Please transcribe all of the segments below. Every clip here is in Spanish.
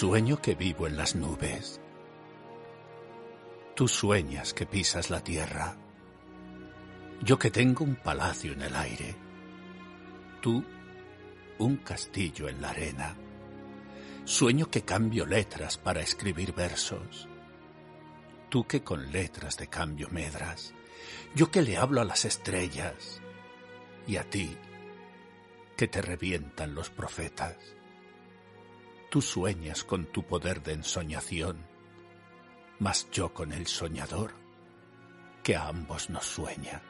Sueño que vivo en las nubes. Tú sueñas que pisas la tierra. Yo que tengo un palacio en el aire. Tú un castillo en la arena. Sueño que cambio letras para escribir versos. Tú que con letras de cambio medras. Yo que le hablo a las estrellas. Y a ti que te revientan los profetas. Tú sueñas con tu poder de ensoñación, mas yo con el soñador que a ambos nos sueña.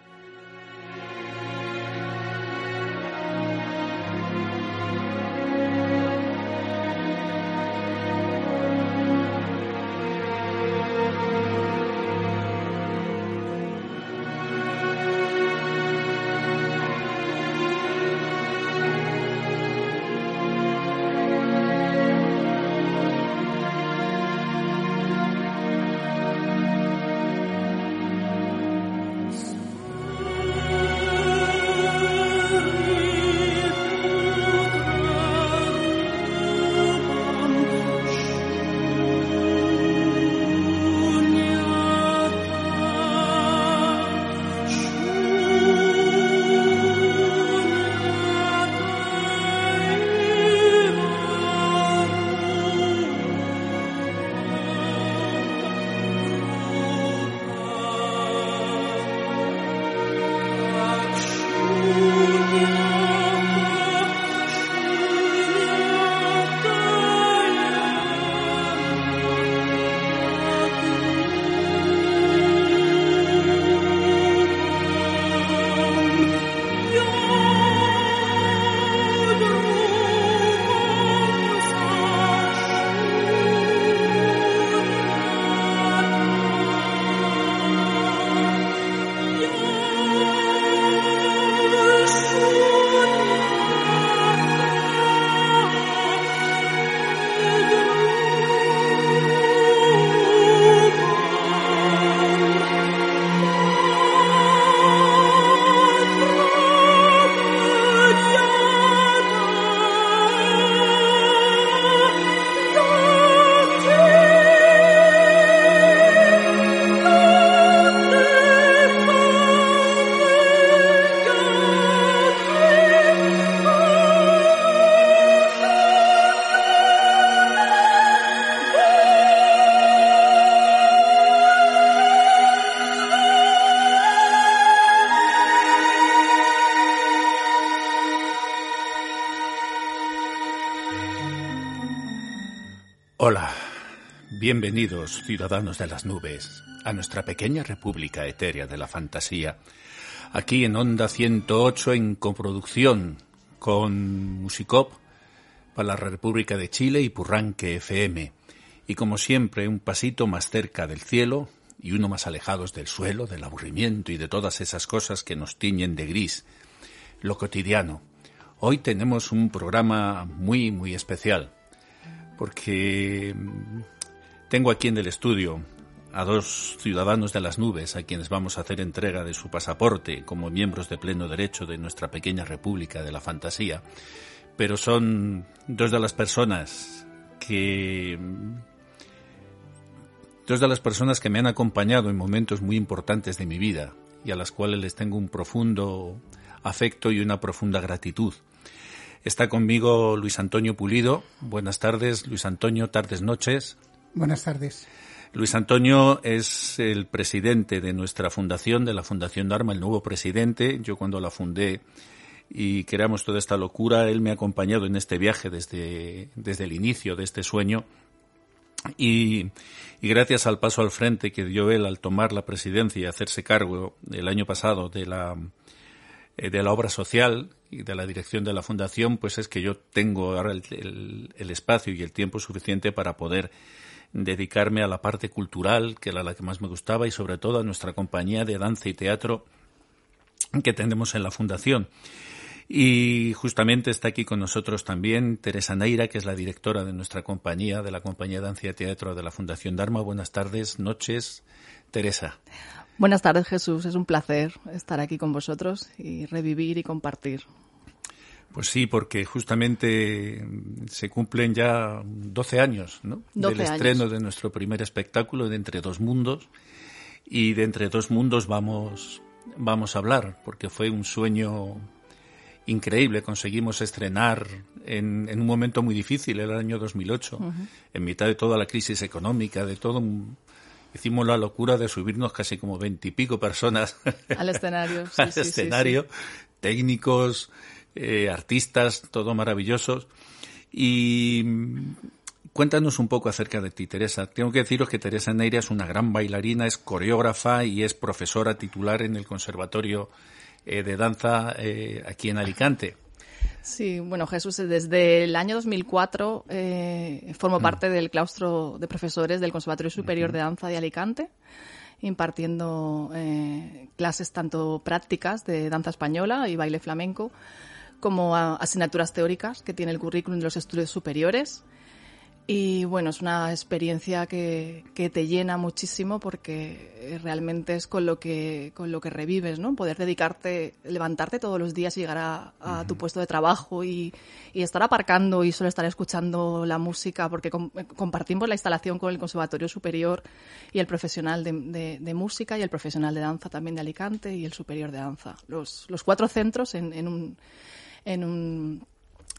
Bienvenidos ciudadanos de las nubes a nuestra pequeña república etérea de la fantasía, aquí en Onda 108 en coproducción con Musicop para la República de Chile y Purranque FM. Y como siempre, un pasito más cerca del cielo y uno más alejados del suelo, del aburrimiento y de todas esas cosas que nos tiñen de gris, lo cotidiano. Hoy tenemos un programa muy, muy especial porque tengo aquí en el estudio a dos ciudadanos de las nubes a quienes vamos a hacer entrega de su pasaporte como miembros de pleno derecho de nuestra pequeña república de la fantasía, pero son dos de las personas que dos de las personas que me han acompañado en momentos muy importantes de mi vida y a las cuales les tengo un profundo afecto y una profunda gratitud. Está conmigo Luis Antonio Pulido. Buenas tardes, Luis Antonio, tardes, noches. Buenas tardes. Luis Antonio es el presidente de nuestra fundación, de la Fundación Dharma, el nuevo presidente. Yo cuando la fundé y creamos toda esta locura, él me ha acompañado en este viaje desde, desde el inicio de este sueño. Y, y, gracias al paso al frente que dio él al tomar la presidencia y hacerse cargo el año pasado de la, eh, de la obra social y de la dirección de la fundación, pues es que yo tengo ahora el, el, espacio y el tiempo suficiente para poder dedicarme a la parte cultural, que era la que más me gustaba, y sobre todo a nuestra compañía de danza y teatro que tenemos en la fundación. Y justamente está aquí con nosotros también Teresa Neira, que es la directora de nuestra compañía, de la compañía de danza y teatro de la Fundación Dharma. Buenas tardes, noches, Teresa. Buenas tardes, Jesús. Es un placer estar aquí con vosotros y revivir y compartir. Pues sí, porque justamente se cumplen ya 12 años ¿no? del estreno de nuestro primer espectáculo de Entre Dos Mundos y de Entre Dos Mundos vamos, vamos a hablar, porque fue un sueño increíble. Conseguimos estrenar en, un momento muy difícil, el año 2008, en mitad de toda la crisis económica, de todo Hicimos la locura de subirnos casi como veintipico personas al escenario. al escenario, técnicos, eh, artistas, todo maravillosos. Y cuéntanos un poco acerca de ti, Teresa. Tengo que deciros que Teresa Neira es una gran bailarina, es coreógrafa y es profesora titular en el Conservatorio eh, de Danza eh, aquí en Alicante. Sí, bueno, Jesús, desde el año 2004 eh, formo mm. parte del claustro de profesores del Conservatorio Superior de Danza de Alicante impartiendo clases tanto prácticas de danza española y baile flamenco como asignaturas teóricas que tiene el currículum de los estudios superiores. Y bueno, es una experiencia que, que, te llena muchísimo porque realmente es con lo que, con lo que revives, ¿no? Poder dedicarte, levantarte todos los días y llegar a, tu puesto de trabajo y, y, estar aparcando y solo estar escuchando la música porque compartimos la instalación con el Conservatorio Superior y el profesional de, de, música y el profesional de danza también de Alicante y el superior de danza. Los, los cuatro centros en, en un en, un,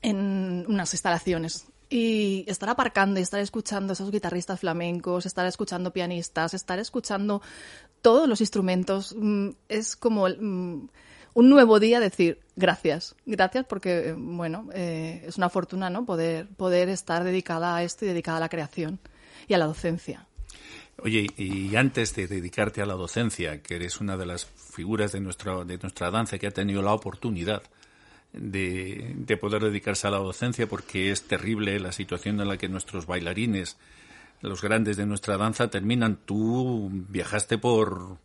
en unas instalaciones. Y estar aparcando y estar escuchando a esos guitarristas flamencos, estar escuchando pianistas, estar escuchando todos los instrumentos, mm, es como mm, un nuevo día decir gracias, gracias porque, bueno, eh, es una fortuna, ¿no? Poder, poder estar dedicada a esto y dedicada a la creación y a la docencia. Oye, y antes de dedicarte a la docencia, que eres una de las figuras de, nuestro, de nuestra danza que ha tenido la oportunidad de, poder dedicarse a la docencia porque es terrible la situación en la que nuestros bailarines, los grandes de nuestra danza, terminan. Tú viajaste por,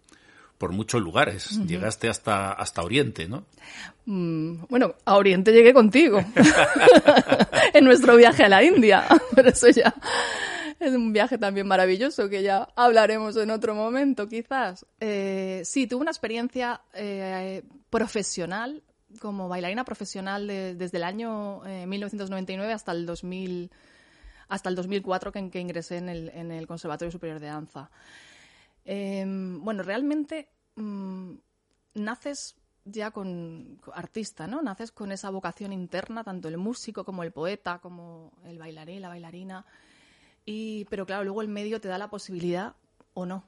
por muchos lugares, llegaste hasta, hasta Oriente, ¿no? Mm, bueno, a Oriente llegué contigo, en nuestro viaje a la India, pero eso ya es un viaje también maravilloso que ya hablaremos en otro momento, quizás. Eh, sí, tuve una experiencia eh, profesional como bailarina profesional desde el año 1999 eh, hasta el 2000 hasta el 2004 que, que ingresé en el, en el, Conservatorio Superior de Danza. Em, bueno, realmente mm, naces ya con artista, ¿no? Naces con esa vocación interna, tanto el músico como el poeta, como el bailarín, la bailarina. Y, pero claro, luego el medio te da la posibilidad o no.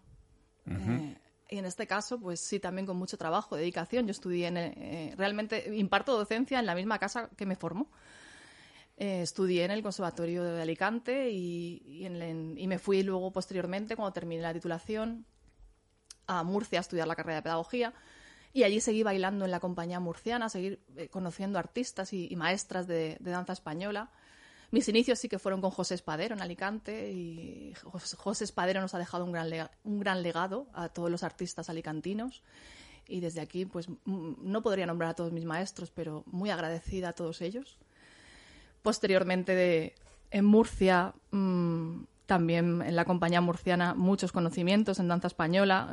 Y en este caso, pues sí, también con mucho trabajo, dedicación. Yo estudié en, eh, realmente imparto docencia en la misma casa que me formó. Eh, estudié en el Conservatorio de Alicante y, y, me fui luego posteriormente, cuando terminé la titulación, a Murcia a estudiar la carrera de pedagogía. Y allí seguí bailando en la compañía murciana, seguir eh, conociendo artistas y, maestras de danza española. Mis inicios sí que fueron con José Espadero en Alicante y José Espadero nos ha dejado un gran, un gran legado a todos los artistas alicantinos y desde aquí pues no podría nombrar a todos mis maestros, pero muy agradecida a todos ellos. Posteriormente de, en Murcia, mm, también en la compañía murciana, muchos conocimientos en danza española.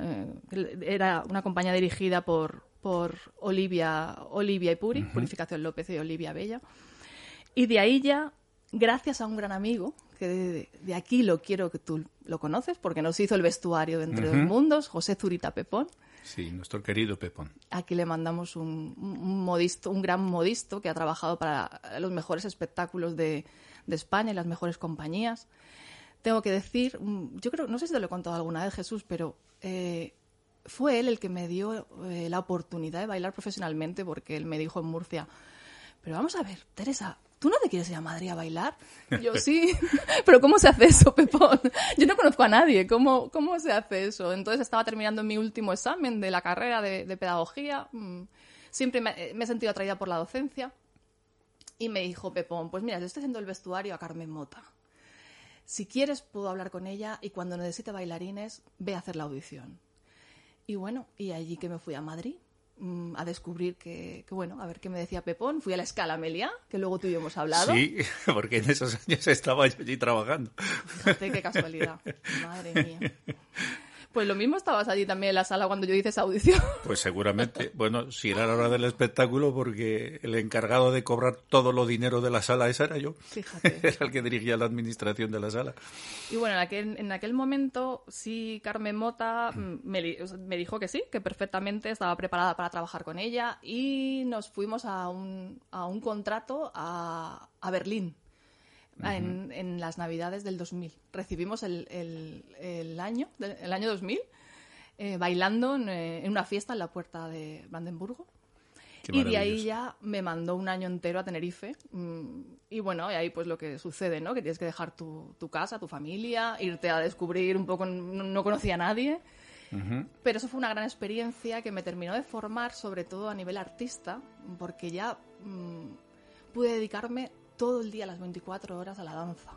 Eh, era una compañía dirigida por, por Olivia, Olivia y Puri, Purificación López y Olivia Bella. Y de ahí ya gracias a un gran amigo, que de, aquí lo quiero que tú lo conoces, porque nos hizo el vestuario de Entre dos Mundos, José Zurita Pepón. Sí, nuestro querido Pepón. Aquí le mandamos un, modisto, un gran modisto que ha trabajado para los mejores espectáculos de, España y las mejores compañías. Tengo que decir, mm, yo creo, no sé si te lo he contado alguna vez, Jesús, pero eh, fue él el que me dio eh, la oportunidad de bailar profesionalmente, porque él me dijo en Murcia, pero vamos a ver, Teresa, ¿tú no te quieres ir a Madrid a bailar? Yo sí, pero ¿cómo se hace eso, Pepón? Yo no conozco a nadie, ¿cómo, cómo se hace eso? Entonces estaba terminando mi último examen de la carrera de, pedagogía, mm, siempre me, he sentido atraída por la docencia y me dijo Pepón, pues mira, yo estoy haciendo el vestuario a Carmen Mota. Si quieres puedo hablar con ella y cuando necesite bailarines ve a hacer la audición. Y bueno, y allí que me fui a Madrid a descubrir que, bueno, a ver qué me decía Pepón. Fui a la escala Amelia, que luego tú y yo hemos hablado. Sí, porque en esos años estaba yo allí trabajando. Fíjate qué casualidad. Madre mía. Pues lo mismo estabas allí también en la sala cuando yo hice esa audición. Pues seguramente. Bueno, si era la hora del espectáculo, porque el encargado de cobrar todo lo dinero de la sala esa era yo. Fíjate. Era el que dirigía la administración de la sala. Y bueno, en aquel, en aquel momento sí Carmen Mota mm, me, dijo que sí, que perfectamente estaba preparada para trabajar con ella y nos fuimos a un, a un contrato a, a Berlín. En, en las navidades del 2000. Recibimos el, el- el año, el año 2000 eh, bailando en, eh, en una fiesta en la puerta de Brandenburgo. Qué y de ahí ya me mandó un año entero a Tenerife. mm, Y bueno, y ahí pues lo que sucede, ¿no? Que tienes que dejar tu, tu casa, tu familia, irte a descubrir un poco, no, no conocía a nadie. Pero eso fue una gran experiencia que me terminó de formar, sobre todo a nivel artista, porque ya mm, pude dedicarme todo el día, las 24 horas, a la danza.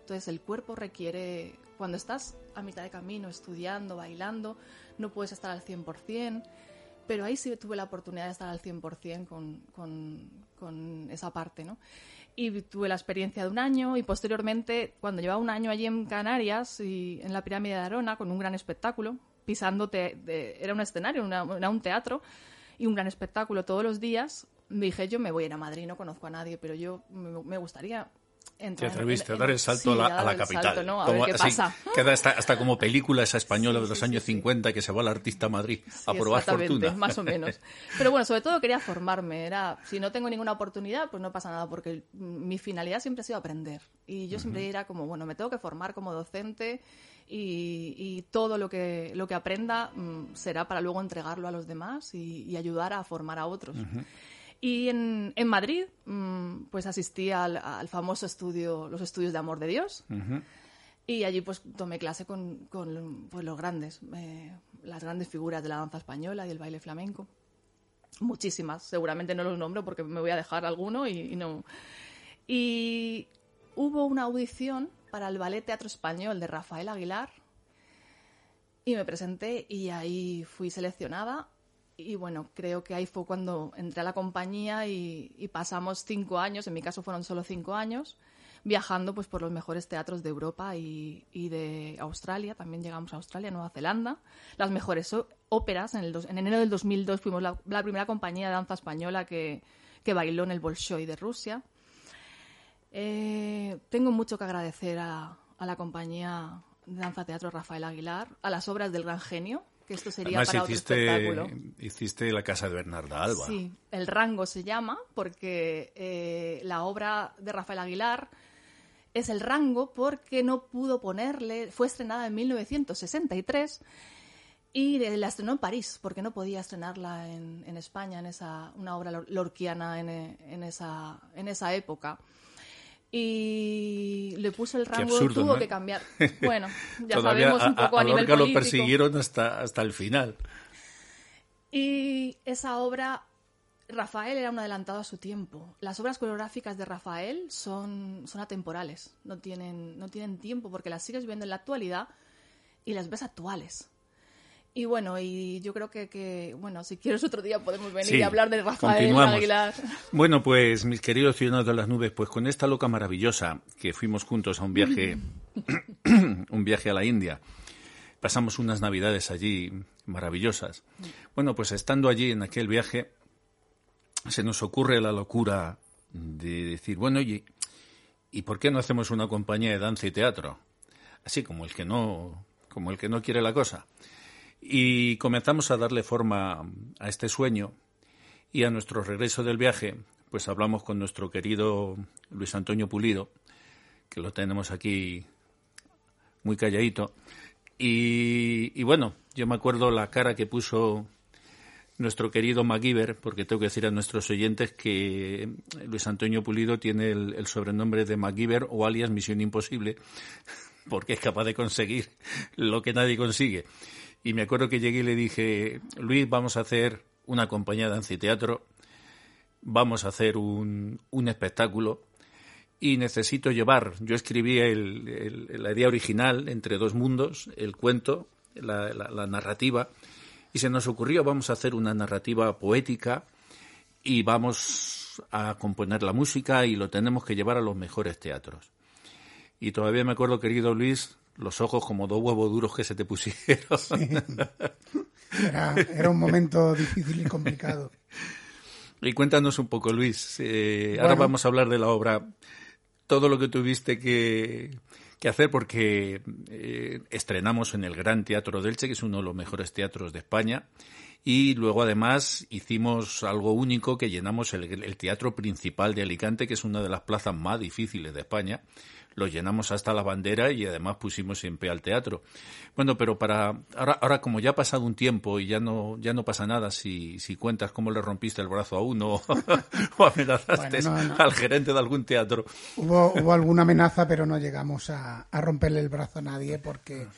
Entonces el cuerpo requiere, cuando estás a mitad de camino, estudiando, bailando, no puedes estar al 100%, pero ahí sí tuve la oportunidad de estar al 100% con, con, con esa parte, ¿no? Y tuve la experiencia de un año y posteriormente, cuando llevaba un año allí en Canarias y en la pirámide de Arona, con un gran espectáculo, pisando, te- de- era un escenario, una- era un teatro y un gran espectáculo todos los días, me dije, yo me voy a ir a Madrid, no conozco a nadie, pero yo me, me gustaría Te atreviste a dar el salto sí, a la, a la capital. salto, ¿no? A Como ver qué así, pasa. Queda hasta, hasta como película esa española Sí, de los sí, años sí, sí. 50 que se va el artista a Madrid a probar fortuna. más o menos. Pero bueno, sobre todo quería formarme. Era, si no tengo ninguna oportunidad, pues no pasa nada, porque mi finalidad siempre ha sido aprender. Y yo siempre era como, bueno, me tengo que formar como docente y, y todo lo que, lo que aprenda mm, será para luego entregarlo a los demás y, y ayudar a formar a otros. Y en, en Madrid, mm, pues asistí al, al famoso estudio, los estudios de amor de Dios. Y allí pues tomé clase con, con, pues, los grandes, eh, las grandes figuras de la danza española y del baile flamenco. Muchísimas, seguramente no los nombro porque me voy a dejar alguno y, y no. Y hubo una audición para el Ballet Teatro Español de Rafael Aguilar y me presenté y ahí fui seleccionada y bueno, creo que ahí fue cuando entré a la compañía y, y pasamos cinco años, en mi caso fueron solo cinco años, viajando pues por los mejores teatros de Europa y, y de Australia, también llegamos a Australia, Nueva Zelanda, las mejores óperas, en, el dos- en enero del 2002 fuimos la, la primera compañía de danza española que, que bailó en el Bolshoi de Rusia. Eh, tengo mucho que agradecer a, a la compañía de danza teatro Rafael Aguilar, a las obras del gran genio, que esto sería Además para otro hiciste, espectáculo. hiciste la casa de Bernarda Alba. Sí, el rango se llama porque eh, la obra de Rafael Aguilar es el rango porque no pudo ponerle, fue estrenada en 1963 y la estrenó en París porque no podía estrenarla en, en España, en esa, una obra lor- lorquiana en, en esa, en esa época. Y le puso el rango, absurdo, tuvo ¿no? que cambiar. Bueno, ya sabemos un poco a, a nivel Lorca lo político. persiguieron hasta, hasta el final. Y esa obra, Rafael era un adelantado a su tiempo. Las obras coreográficas de Rafael son, son atemporales, no tienen, no tienen tiempo porque las sigues viendo en la actualidad y las ves actuales. Y bueno, y yo creo que, que bueno, si quieres otro día podemos venir Sí, y hablar de Rafael. Aguilar. Bueno, pues mis queridos ciudadanos de las nubes, pues con esta loca maravillosa que fuimos juntos a un viaje, un viaje a la India, pasamos unas navidades allí maravillosas. Bueno, pues estando allí en aquel viaje, se nos ocurre la locura de decir, bueno, oye, ¿y por qué no hacemos una compañía de danza y teatro? Así como el que no, como el que no quiere la cosa. Y comenzamos a darle forma a este sueño y a nuestro regreso del viaje, pues hablamos con nuestro querido Luis Antonio Pulido, que lo tenemos aquí muy calladito. Y, bueno, yo me acuerdo la cara que puso nuestro querido MacGyver, porque tengo que decir a nuestros oyentes que Luis Antonio Pulido tiene el, el sobrenombre de MacGyver o alias Misión Imposible, porque es capaz de conseguir lo que nadie consigue. Y me acuerdo que llegué y le dije, Luis, vamos a hacer una compañía de anfiteatro, vamos a hacer un, un espectáculo y necesito llevar, yo escribí el, la idea original, Entre dos mundos, el cuento, la- la narrativa, y se nos ocurrió, vamos a hacer una narrativa poética y vamos a componer la música y lo tenemos que llevar a los mejores teatros. Y todavía me acuerdo, querido Luis, los ojos como dos huevos duros que se te pusieron. Era, un momento difícil y complicado. Y cuéntanos un poco, Luis. Eh, ahora vamos a hablar de la obra. Todo lo que tuviste que, hacer porque eh, estrenamos en el Gran Teatro del Che, que es uno de los mejores teatros de España. Y luego además hicimos algo único que llenamos el, teatro principal de Alicante, que es una de las plazas más difíciles de España. Lo llenamos hasta la bandera y además pusimos en pie al teatro. Bueno, pero para ahora, ahora como ya ha pasado un tiempo y ya no ya no pasa nada si, si cuentas cómo le rompiste el brazo a uno o amenazaste al gerente de algún teatro. Hubo, hubo alguna amenaza, pero no llegamos a, a romperle el brazo a nadie porque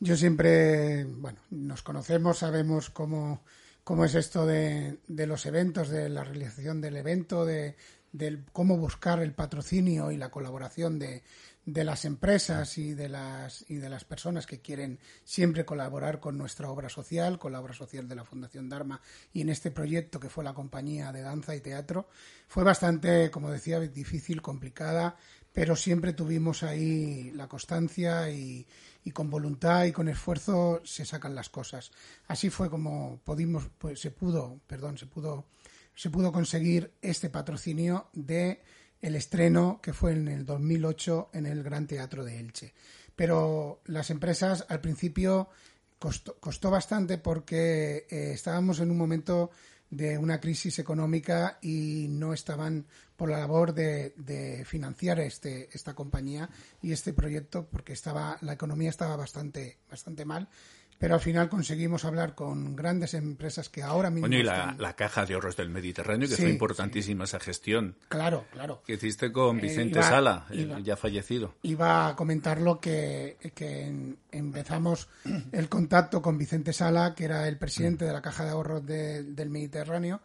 yo siempre, bueno, nos conocemos, sabemos cómo, cómo es esto de, de los eventos, de la realización del evento, de, cómo buscar el patrocinio y la colaboración de, de las empresas y de las y de las personas que quieren siempre colaborar con nuestra obra social, con la obra social de la Fundación Dharma y en este proyecto que fue la compañía de danza y teatro, fue bastante, como decía, difícil, complicada, pero siempre tuvimos ahí la constancia y, y con voluntad y con esfuerzo se sacan las cosas. Así fue como pudimos, pues se pudo, perdón, se pudo, se pudo conseguir este patrocinio de el estreno que fue en el 2008 en el Gran Teatro de Elche. Pero las empresas al principio costó, bastante porque eh, estábamos en un momento de una crisis económica y no estaban por la labor de, de, financiar este, esta compañía y este proyecto porque estaba la economía estaba bastante bastante mal pero al final conseguimos hablar con grandes empresas que ahora mismo. Bueno, y la, Caja de Ahorros del Mediterráneo, que fue importantísima esa gestión. Claro, claro. Que hiciste con eh, Vicente Sala, ya fallecido. Iba a comentarlo que, que empezamos el contacto con Vicente Sala, que era el presidente de la Caja de Ahorros del Mediterráneo,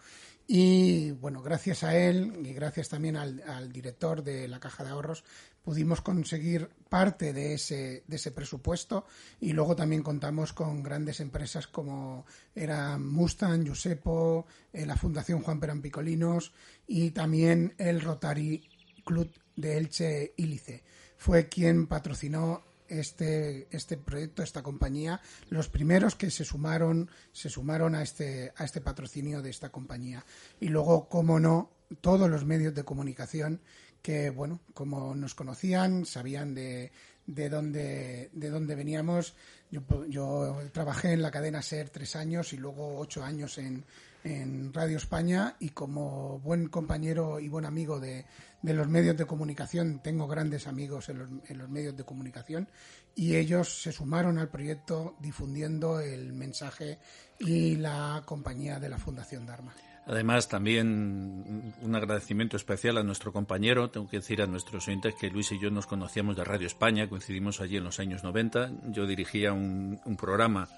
y bueno, gracias a él y gracias también al, al, director de la Caja de Ahorros pudimos conseguir parte de ese, de ese presupuesto y luego también contamos con grandes empresas como era Mustang, Giusepo, eh, la Fundación Juan Perán Picolinos y también el Rotary Club de Elche Ílice. Fue quien patrocinó este, este proyecto, esta compañía, los primeros que se sumaron, se sumaron a este, a este patrocinio de esta compañía. Y luego, cómo no, todos los medios de comunicación que, bueno, como nos conocían, sabían de, de, dónde, de dónde veníamos. Yo, yo trabajé en la cadena SER tres años y luego ocho años en, en Radio España y como buen compañero y buen amigo de, de los medios de comunicación, tengo grandes amigos en los, en los, medios de comunicación y ellos se sumaron al proyecto difundiendo el mensaje y la compañía de la Fundación Dharma. Además, también un agradecimiento especial a nuestro compañero. Tengo que decir a nuestros oyentes que Luis y yo nos conocíamos de Radio España, coincidimos allí en los años 90. Yo dirigía un, programa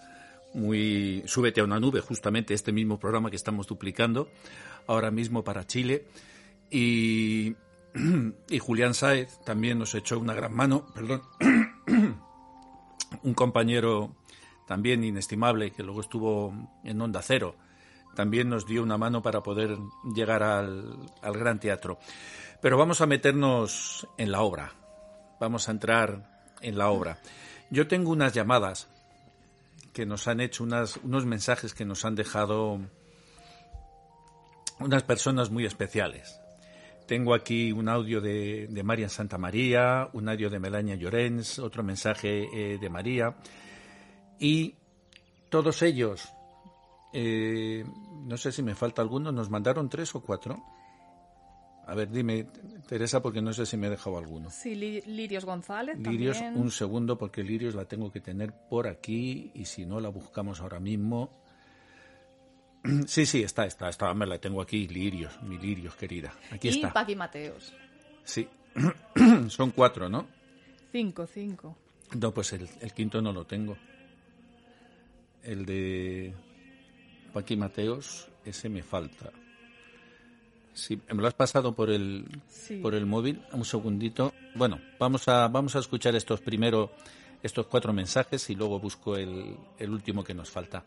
muy Súbete a una nube, justamente este mismo programa que estamos duplicando ahora mismo para Chile. Y, y Julián Saez también nos echó una gran mano, perdón, un compañero también inestimable que luego estuvo en Onda Cero, también nos dio una mano para poder llegar al, al Gran Teatro. Pero vamos a meternos en la obra, vamos a entrar en la obra. Yo tengo unas llamadas que nos han hecho unas, unos mensajes que nos han dejado unas personas muy especiales. Tengo aquí un audio de, María Santa María, un audio de Melania Llorens, otro mensaje eh, de María. Y todos ellos, eh, no sé si me falta alguno, nos mandaron tres o cuatro. A ver, dime, Teresa, porque no sé si me he dejado alguno. Sí, Lirios González. Lirios, un segundo, porque Lirios la tengo que tener por aquí y si no la buscamos ahora mismo. Sí, sí, está, está, está, me la tengo aquí, Lirios, mi Lirios, querida. Aquí está. Y Paqui Mateos. Sí, son cuatro, ¿no? Cinco, cinco. No, pues el, el quinto no lo tengo. El de Paqui Mateos, ese me falta. Sí, me lo has pasado por el, por el móvil. Un segundito. Bueno, vamos a, vamos a escuchar estos primero, estos cuatro mensajes y luego busco el, el último que nos falta.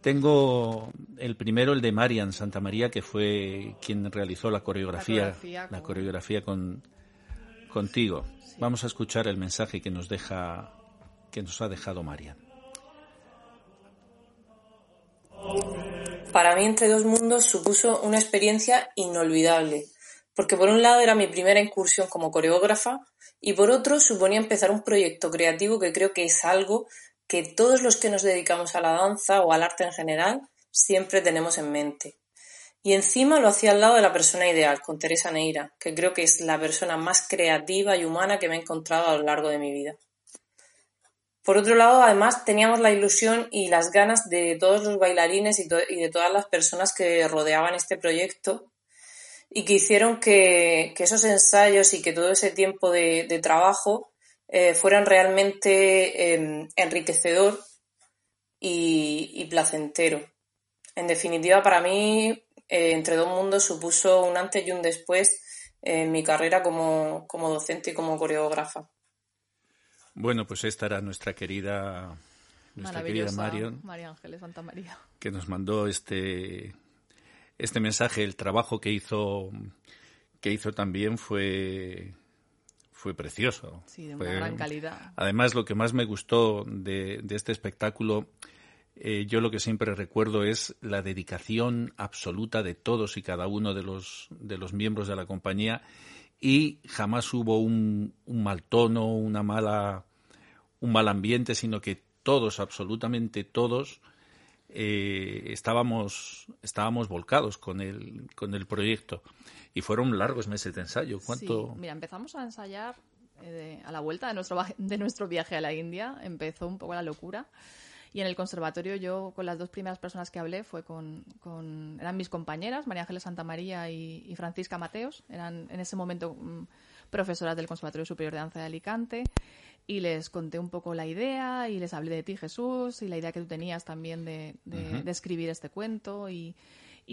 Tengo el primero, el de Marian Santa María, que fue quien realizó la coreografía, la coreografía con, contigo. Vamos a escuchar el mensaje que nos deja que nos ha dejado Marian. Para mí Entre dos mundos supuso una experiencia inolvidable, porque por un lado era mi primera incursión como coreógrafa y por otro suponía empezar un proyecto creativo que creo que es algo que todos los que nos dedicamos a la danza o al arte en general siempre tenemos en mente. Y encima lo hacía al lado de la persona ideal, con Teresa Neira, que creo que es la persona más creativa y humana que me he encontrado a lo largo de mi vida. Por otro lado, además, teníamos la ilusión y las ganas de todos los bailarines y, de todas las personas que rodeaban este proyecto y que hicieron que, esos ensayos y que todo ese tiempo de, trabajo eh, fueran realmente em, enriquecedor y placentero. En definitiva, para mí eh, Entre dos mundos supuso un antes y un después en mi carrera como, docente y como coreógrafa. Bueno, pues esta era nuestra querida, nuestra querida Marion, María Ángeles Santa María, que nos mandó este este mensaje. El trabajo que hizo que hizo también fue fue precioso. Sí, de una gran calidad. Además, lo que más me gustó de, de este espectáculo eh, yo lo que siempre recuerdo es la dedicación absoluta de todos y cada uno de los, de los miembros de la compañía y jamás hubo un, mal tono, una mala, un mal ambiente, sino que todos, absolutamente todos, eh, estábamos, estábamos volcados con el, con el proyecto. Y fueron largos meses de ensayo. ¿Cuánto? mira, empezamos a ensayar eh, a la vuelta de nuestro, de nuestro viaje a la India. Empezó un poco la locura. Y en el conservatorio yo con las dos primeras personas que hablé fue con, eran mis compañeras, María Ángeles Santa María y, Francisca Mateos, eran en ese momento mm, profesoras del Conservatorio Superior de Danza de Alicante y les conté un poco la idea y les hablé de ti Jesús y la idea que tú tenías también de, escribir este cuento. Y,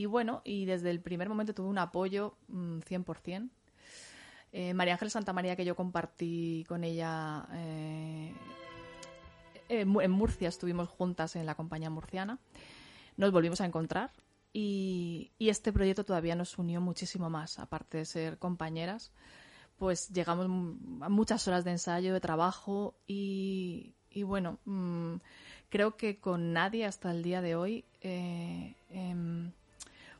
bueno, y desde el primer momento tuve un apoyo 100%. Mm, eh, María Ángeles Santa María, que yo compartí con ella eh, en Murcia estuvimos juntas en la compañía murciana, nos volvimos a encontrar y, este proyecto todavía nos unió muchísimo más, aparte de ser compañeras, pues llegamos a muchas horas de ensayo, de trabajo y, bueno, mm, creo que con nadie hasta el día de hoy eh, em,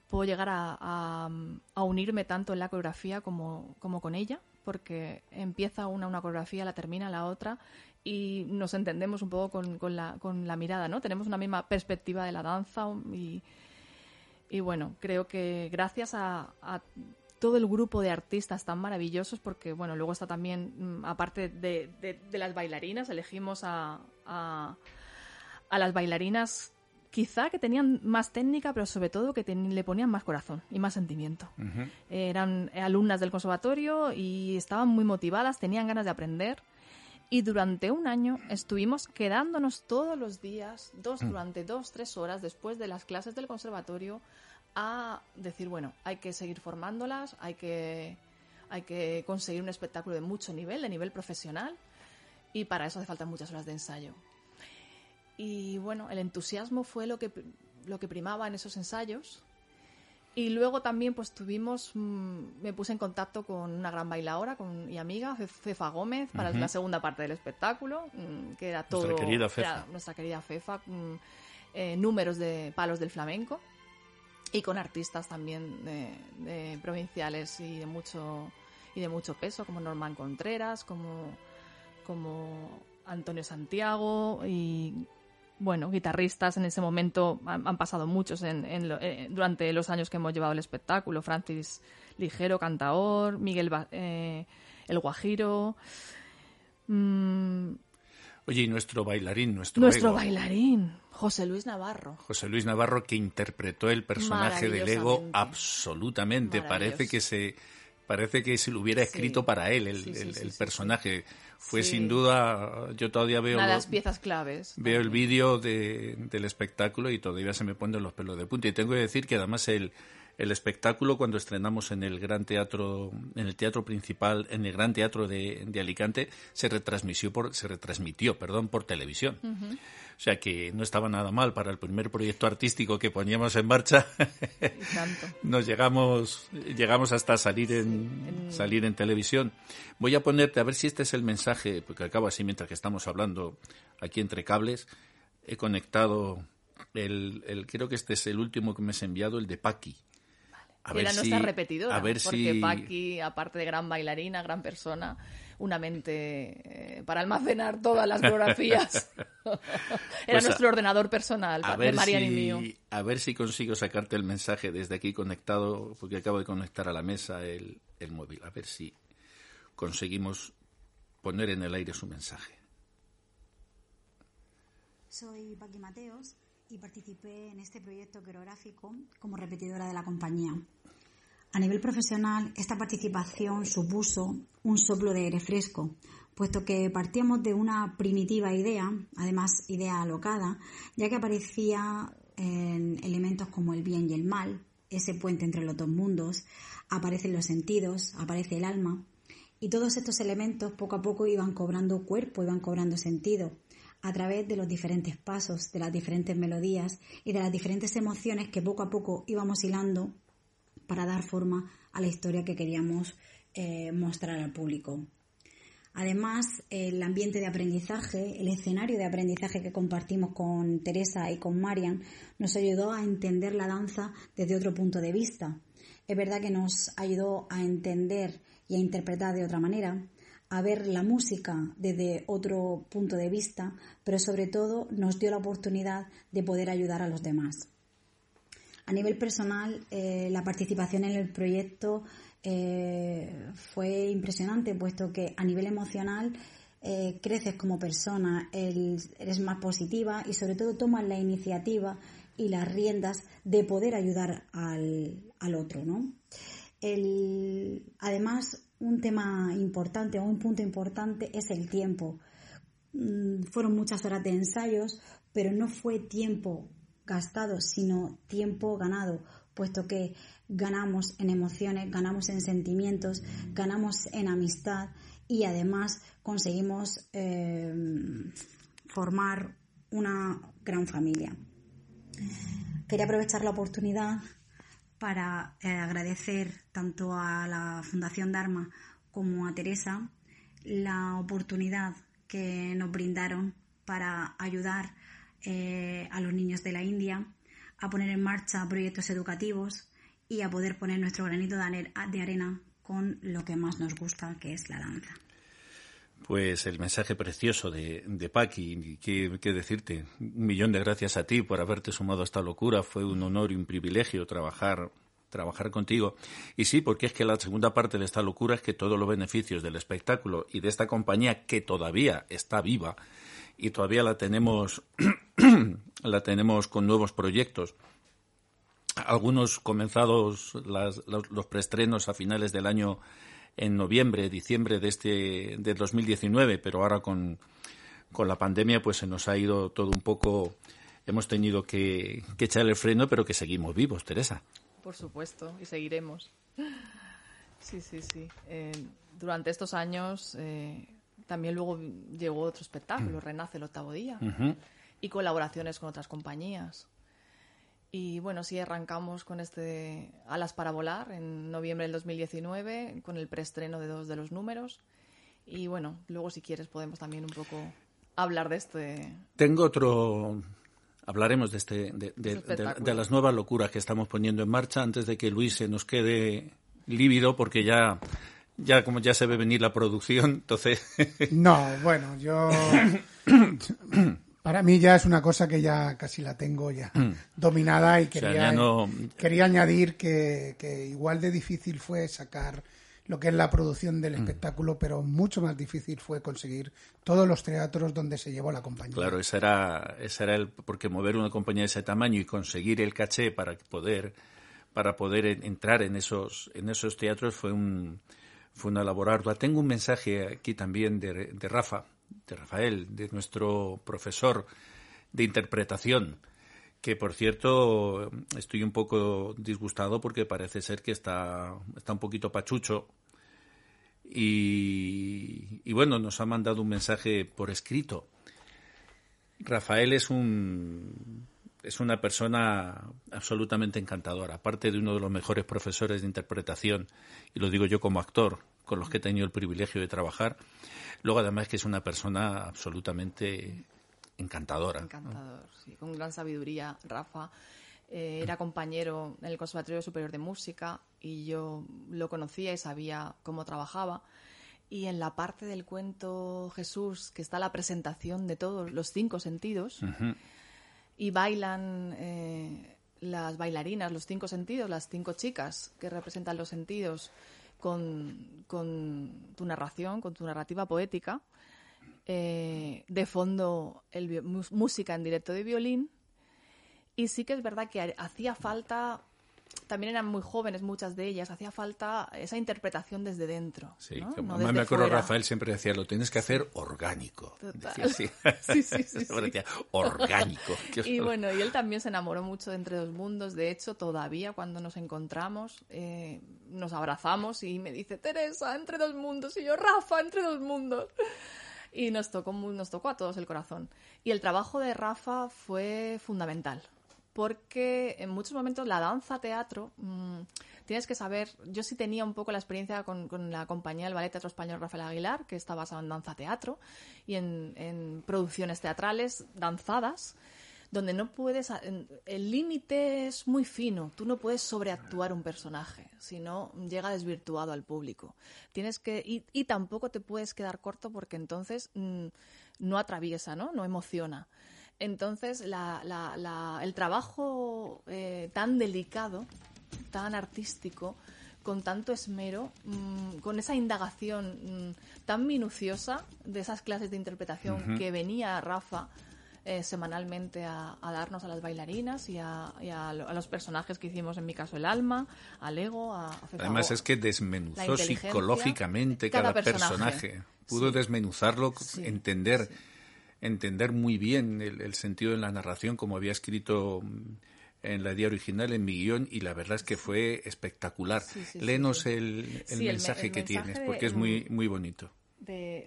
puedo llegar a, unirme tanto en la coreografía como, como con ella, porque empieza una una coreografía, la termina la otra y nos entendemos un poco con, con, la, con la mirada, ¿no? Tenemos una misma perspectiva de la danza y, y bueno, creo que gracias a, todo el grupo de artistas tan maravillosos, porque bueno, luego está también, mm, aparte de, de, las bailarinas, elegimos a, a, las bailarinas quizá que tenían más técnica, pero sobre todo que le ponían más corazón y más sentimiento. Eran alumnas del conservatorio y estaban muy motivadas, tenían ganas de aprender y durante un año estuvimos quedándonos todos los días, dos, mm. durante dos, tres horas después de las clases del conservatorio, a decir, bueno, hay que seguir formándolas, hay que, hay que conseguir un espectáculo de mucho nivel, de nivel profesional, y para eso hace falta muchas horas de ensayo. Y bueno, el entusiasmo fue lo que, lo que primaba en esos ensayos, y luego también pues tuvimos, mm, me puse en contacto con una gran bailadora con, y amiga, Fefa Gómez, para la segunda parte del espectáculo, mm, que era todo... Nuestra querida Fefa. nuestra querida Fefa, mm, eh, números de palos del flamenco y con artistas también de, provinciales y de mucho y de mucho peso, como Norman Contreras, como, como Antonio Santiago y bueno, guitarristas en ese momento han, pasado muchos eh, durante los años que hemos llevado el espectáculo. Francis Ligero, cantaor, Miguel eh, El Guajiro. Mm, Oye, y nuestro bailarín, nuestro Nuestro bailarín, José Luis Navarro. José Luis Navarro que interpretó el personaje del ego absolutamente. Parece que se parece que se lo hubiera escrito para él el, personaje. Fue sin duda, yo todavía veo... Una de las piezas claves. Veo el vídeo del espectáculo y todavía se me ponen los pelos de punta. Y tengo que decir que además el, el espectáculo cuando estrenamos en el Gran Teatro, en el teatro principal, en el Gran Teatro de, Alicante, se retransmitió por, se retransmitió, perdón, por televisión. O sea que no estaba nada mal para el primer proyecto artístico que poníamos en marcha. Nos llegamos, llegamos hasta salir en, salir en televisión. Voy a ponerte, a ver si este es el mensaje, porque acabo así mientras que estamos hablando aquí entre cables. He conectado el, el creo que este es el último que me has enviado, el de Paqui. A Era nuestra repetidora, porque Paqui, aparte de gran bailarina, gran persona, una mente eh, para almacenar todas las coreografías. Era pues nuestro ordenador personal, a de Marian y mío. A ver si consigo sacarte el mensaje desde aquí conectado, porque acabo de conectar a la mesa el, el móvil. A ver si conseguimos poner en el aire su mensaje. Soy Paqui Mateos y participé en este proyecto coreográfico como repetidora de la compañía. A nivel profesional, esta participación supuso un soplo de aire fresco, puesto que partíamos de una primitiva idea, además idea alocada, ya que aparecía en elementos como el bien y el mal, ese puente entre los dos mundos, aparecen los sentidos, aparece el alma, y todos estos elementos poco a poco iban cobrando cuerpo, iban cobrando sentido, a través de los diferentes pasos, de las diferentes melodías y de las diferentes emociones que poco a poco íbamos hilando para dar forma a la historia que queríamos eh, mostrar al público. Además, el ambiente de aprendizaje, el escenario de aprendizaje que compartimos con Teresa y con Marian nos ayudó a entender la danza desde otro punto de vista. Es verdad que nos ayudó a entender y a interpretar de otra manera, a ver la música desde otro punto de vista, pero sobre todo nos dio la oportunidad de poder ayudar a los demás. A nivel personal, eh, la participación en el proyecto eh, fue impresionante, puesto que a nivel emocional eh, creces como persona, eres más positiva y sobre todo tomas la iniciativa y las riendas de poder ayudar al, otro, ¿no? además, un tema importante o un punto importante es el tiempo. Mm, fueron muchas horas de ensayos, pero no fue tiempo gastado, sino tiempo ganado, puesto que ganamos en emociones, ganamos en sentimientos, ganamos en amistad y además conseguimos eh, formar una gran familia. Quería aprovechar la oportunidad para eh, agradecer tanto a la Fundación Dharma como a Teresa la oportunidad que nos brindaron para ayudar eh, a los niños de la India, a poner en marcha proyectos educativos y a poder poner nuestro granito de arena con lo que más nos gusta, que es la danza. Pues el mensaje precioso de, de Paqui, ¿qué, decirte? Un millón de gracias a ti por haberte sumado a esta locura. Fue un honor y un privilegio trabajar trabajar contigo. Y sí, porque es que la segunda parte de esta locura es que todos los beneficios del espectáculo y de esta compañía que todavía está viva y todavía la tenemos, la tenemos con nuevos proyectos. Algunos comenzados los, los, preestrenos a finales del año en noviembre, diciembre de este de 2019, pero ahora con, con la pandemia pues se nos ha ido todo un poco, hemos tenido que, que echar el freno, pero que seguimos vivos, Teresa. Por supuesto, y seguiremos. Sí, sí, sí. Eh, durante estos años eh, también luego llegó otro espectáculo, mm. Renace el octavo día, y colaboraciones con otras compañías. Y bueno, sí arrancamos con este Alas para volar en noviembre del 2019, con el preestreno de dos de los números. Y bueno, luego si quieres podemos también un poco hablar de este. Tengo otro. Hablaremos de, este, de, de, las nuevas locuras que estamos poniendo en marcha antes de que Luis se nos quede lívido porque ya ya como ya se ve venir la producción, entonces... no, bueno, yo... Para mí ya es una cosa que ya casi la tengo ya mm. dominada y quería, quería añadir que, que, igual de difícil fue sacar lo que es la producción del mm. espectáculo, pero mucho más difícil fue conseguir todos los teatros donde se llevó la compañía. Claro, ese era, ese era el, porque mover una compañía de ese tamaño y conseguir el caché para poder, para poder entrar en esos, en esos teatros fue un, fue una labor ardua. Tengo un mensaje aquí también de, de Rafa, de Rafael, de nuestro profesor de interpretación, que por cierto estoy un poco disgustado porque parece ser que está, está un poquito pachucho. Y, bueno, nos ha mandado un mensaje por escrito. Rafael es un es una persona absolutamente encantadora, aparte de uno de los mejores profesores de interpretación, y lo digo yo como actor, con los que he tenido el privilegio de trabajar. Luego, además, que es una persona absolutamente encantadora. Encantador, sí, con gran sabiduría, Rafa. Eh, era compañero en el Conservatorio Superior de Música y yo lo conocía y sabía cómo trabajaba. Y en la parte del cuento Jesús, que está la presentación de todos los cinco sentidos, y bailan eh, las bailarinas, los cinco sentidos, las cinco chicas que representan los sentidos con, tu narración, con tu narrativa poética. Eh, de fondo, el, música en directo de violín. Y sí que es verdad que hacía falta también eran muy jóvenes muchas de ellas, hacía falta esa interpretación desde dentro. Sí, ¿no? me acuerdo Rafael siempre decía, lo tienes que hacer orgánico. sí. sí, sí, sí, orgánico. y bueno, y él también se enamoró mucho de Entre dos Mundos, de hecho todavía cuando nos encontramos eh, nos abrazamos y me dice, Teresa, Entre dos Mundos, y yo, Rafa, Entre dos Mundos. Y nos tocó, nos tocó a todos el corazón. Y el trabajo de Rafa fue fundamental porque en muchos momentos la danza teatro mm, tienes que saber yo sí tenía un poco la experiencia con, la compañía del ballet teatro español Rafael Aguilar que está basado en danza teatro y en, producciones teatrales danzadas donde no puedes el límite es muy fino. Tú no puedes sobreactuar un personaje si no llega desvirtuado al público. Tienes que y, tampoco te puedes quedar corto porque entonces mm, no atraviesa no no emociona entonces, el trabajo eh, tan delicado, tan artístico, con tanto esmero, mm, con esa indagación mm, tan minuciosa de esas clases de interpretación que venía Rafa eh, semanalmente a, darnos a las bailarinas y, a, los personajes que hicimos, en mi caso el alma, al ego, a, Además es que desmenuzó psicológicamente cada, personaje. Pudo desmenuzarlo, entender entender muy bien el, sentido de la narración como había escrito mm, en la idea original, en mi guion, y la verdad es que fue espectacular. Sí, Léenos el, mensaje que tienes, porque es muy, muy bonito.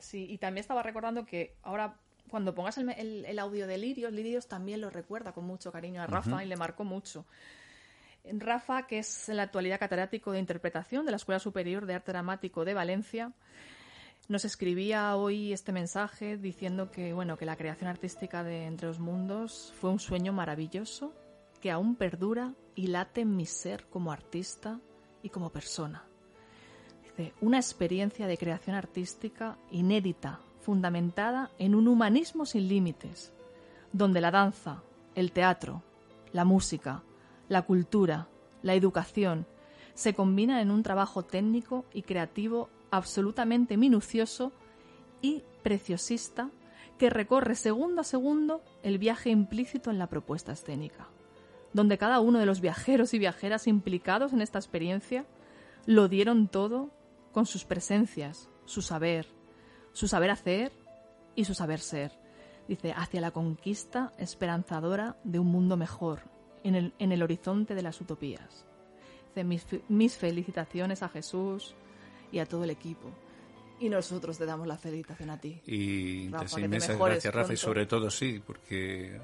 sí, y también estaba recordando que ahora cuando pongas el, audio de Lirios, Lirios también lo recuerda con mucho cariño a Rafa y le marcó mucho. Rafa, que es en la actualidad catedrático de interpretación de la Escuela Superior de Arte Dramático de Valencia, nos escribía hoy este mensaje diciendo que, bueno, que la creación artística de Entre los Mundos fue un sueño maravilloso que aún perdura y late en mi ser como artista y como persona. Dice, una experiencia de creación artística inédita, fundamentada en un humanismo sin límites, donde la danza, el teatro, la música, la cultura, la educación, se combinan en un trabajo técnico y creativo absolutamente minucioso y preciosista que recorre segundo a segundo el viaje implícito en la propuesta escénica, donde cada uno de los viajeros y viajeras implicados en esta experiencia lo dieron todo con sus presencias, su saber, su saber hacer y su saber ser. Dice, hacia la conquista esperanzadora de un mundo mejor en el, en el horizonte de las utopías. Dice, mis, mis felicitaciones a Jesús, y a todo el equipo. Y nosotros te damos la felicitación a ti. Y inmensas gracias, Rafa, y sobre todo sí, porque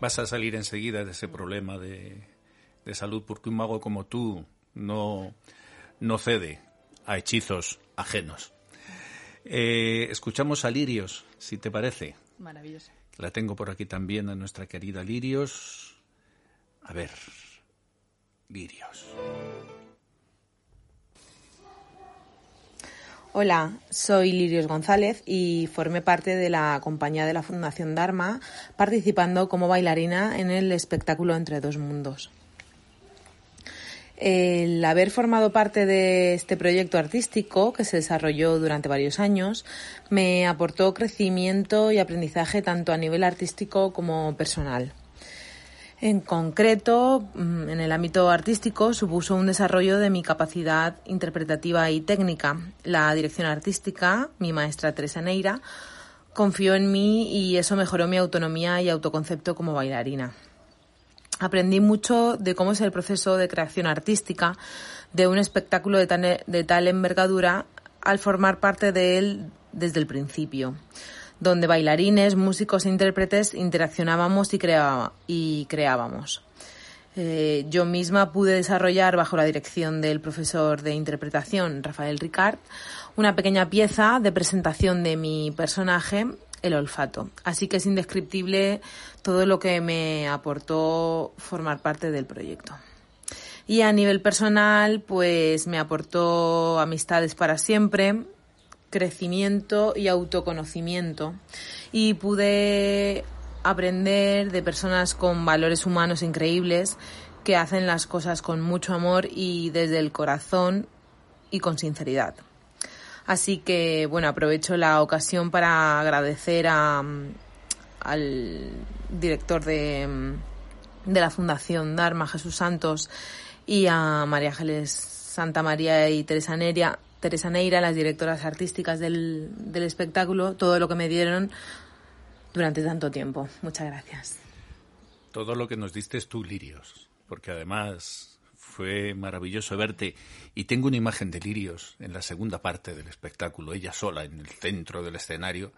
vas a salir enseguida de ese problema de, de salud, porque un mago como tú no, no cede a hechizos ajenos. Eh, escuchamos a Lirios, si te parece. Maravilloso. La tengo por aquí también a nuestra querida Lirios. A ver, Lirios. Hola, soy Lirios González y formé parte de la compañía de la Fundación Dharma participando como bailarina en el espectáculo Entre dos Mundos. El haber formado parte de este proyecto artístico que se desarrolló durante varios años me aportó crecimiento y aprendizaje tanto a nivel artístico como personal. En concreto, mm, en el ámbito artístico, supuso un desarrollo de mi capacidad interpretativa y técnica. La dirección artística, mi maestra Teresa Neira, confió en mí y eso mejoró mi autonomía y autoconcepto como bailarina. Aprendí mucho de cómo es el proceso de creación artística de un espectáculo de tal, envergadura al formar parte de él desde el principio. Donde bailarines, músicos e intérpretes interaccionábamos y, y creábamos. Eh, yo misma pude desarrollar, bajo la dirección del profesor de interpretación, Rafael Ricard, una pequeña pieza de presentación de mi personaje, el olfato. Así que es indescriptible todo lo que me aportó formar parte del proyecto. Y a nivel personal, pues me aportó amistades para siempre, crecimiento y autoconocimiento. Y pude aprender de personas con valores humanos increíbles que hacen las cosas con mucho amor y desde el corazón y con sinceridad. Así que, bueno, aprovecho la ocasión para agradecer a, al director de, de la Fundación Dharma, Jesús Santos, y a María Ángeles Santa María y Teresa Neira, Teresa Neira, las directoras artísticas del, del espectáculo, todo lo que me dieron durante tanto tiempo. Muchas gracias. Todo lo que nos diste es tú, Lirios, porque además fue maravilloso verte y tengo una imagen de Lirios en la segunda parte del espectáculo, ella sola en el centro del escenario,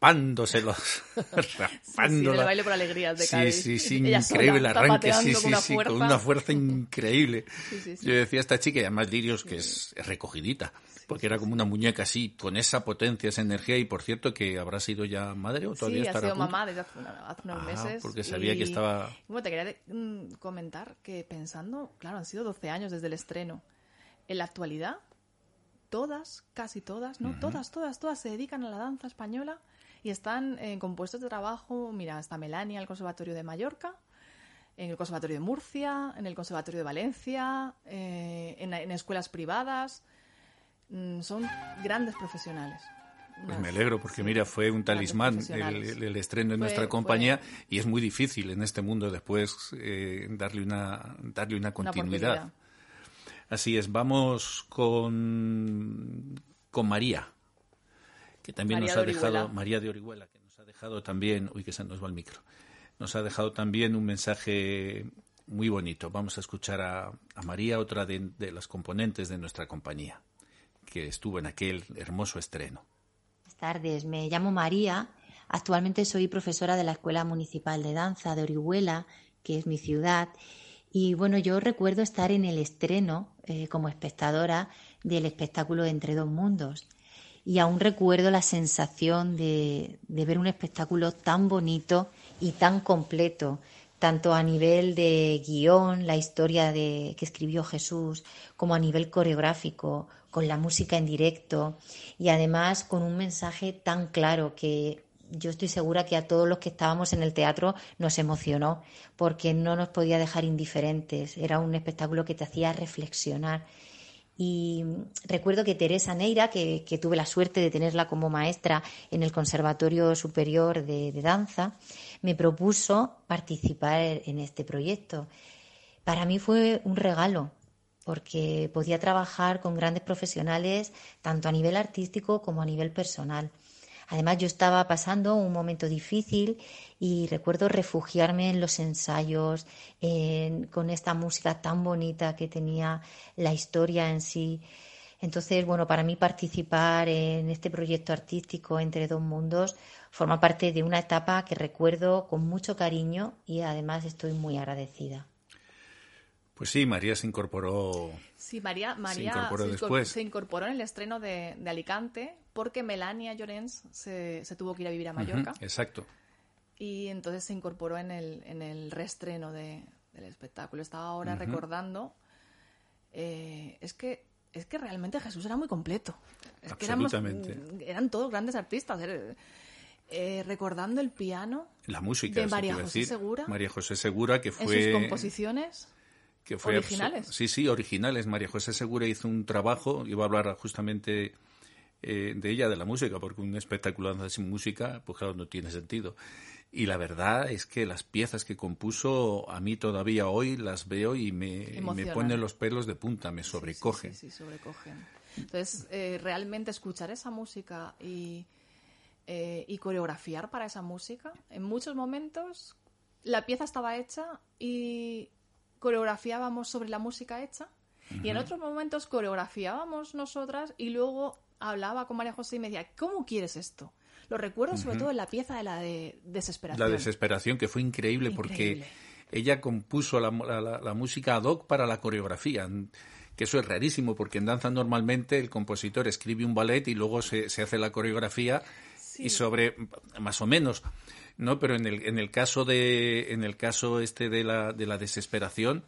raspándose los raspándola. Sí, baile por alegrías de Cádiz. Sí, sí, sí, increíble el arranque, sí, sí, sí, con una fuerza increíble. Yo decía a esta chica, y además Lirios, que es recogidita, porque era como una muñeca así, con esa potencia, esa energía, y por cierto que habrá sido ya madre o todavía sí, ha sido mamá desde hace, unos meses. porque sabía que estaba... Bueno, te quería mm, comentar que pensando, claro, han sido 12 años desde el estreno. En la actualidad, todas, casi todas, ¿no? Todas, todas, todas se dedican a la danza española y están en compuestos de trabajo, mira, está Melania, el Conservatorio de Mallorca, en el Conservatorio de Murcia, en el Conservatorio de Valencia, eh, en escuelas privadas. Mm, son grandes profesionales. Pues me alegro porque mira, fue un talismán el, estreno en nuestra compañía y es muy difícil en este mundo después eh, darle una darle una continuidad. Así es, vamos con con María, que también nos ha dejado María de Orihuela, que nos ha dejado también, uy que se nos va el micro. Nos ha dejado también un mensaje muy bonito. Vamos a escuchar a, a María, otra de las componentes de nuestra compañía que estuvo en aquel hermoso estreno. Buenas tardes, me llamo María. Actualmente soy profesora de la Escuela Municipal de Danza de Orihuela, que es mi ciudad. Y bueno, yo recuerdo estar en el estreno eh, como espectadora del espectáculo Entre dos mundos. Y aún recuerdo la sensación de, de ver un espectáculo tan bonito y tan completo, tanto a nivel de guion, la historia de, que escribió Jesús, como a nivel coreográfico, con la música en directo y además con un mensaje tan claro que yo estoy segura que a todos los que estábamos en el teatro nos emocionó porque no nos podía dejar indiferentes. Era un espectáculo que te hacía reflexionar. Y recuerdo que Teresa Neira, que, tuve la suerte de tenerla como maestra en el Conservatorio Superior de Danza, me propuso participar en este proyecto. Para mí fue un regalo, porque podía trabajar con grandes profesionales tanto a nivel artístico como a nivel personal. Además, yo estaba pasando un momento difícil y recuerdo refugiarme en los ensayos, con esta música tan bonita que tenía la historia en sí. Entonces, bueno, para mí participar en este proyecto artístico entre dos mundos forma parte de una etapa que recuerdo con mucho cariño y además estoy muy agradecida. Pues sí, María se incorporó. Sí, María, María se incorporó después. Se incorporó en el estreno de, Alicante porque Melania Llorens se, tuvo que ir a vivir a Mallorca. exacto. Y entonces se incorporó en el, en el reestreno del espectáculo. Estaba ahora recordando. Eh, es que es que realmente Jesús era muy completo. Es Absolutamente. Que eran todos grandes artistas. Eh, recordando el piano. La música. De María José Segura. María José Segura, que fue. En sus composiciones originales. Sí, sí, originales. María José Segura hizo un trabajo, iba a hablar justamente eh, de ella, de la música, porque un espectáculo sin música, pues claro, no tiene sentido. Y la verdad es que las piezas que compuso, a mí todavía hoy las veo y me, me ponen los pelos de punta, me sobrecogen. Sí, sí, sobrecogen. Entonces, eh, realmente escuchar esa música y, eh, y coreografiar para esa música, en muchos momentos la pieza estaba hecha y coreografiábamos sobre la música hecha y en otros momentos coreografiábamos nosotras y luego hablaba con María José y me decía, ¿cómo quieres esto? Lo recuerdo sobre todo en la pieza de la de desesperación. La desesperación, que fue increíble, porque ella compuso la, la, música ad hoc para la coreografía que eso es rarísimo porque en danza normalmente el compositor escribe un ballet y luego se, se hace la coreografía y sobre más o menos no pero en el, en el caso de en el caso este de la, de la desesperación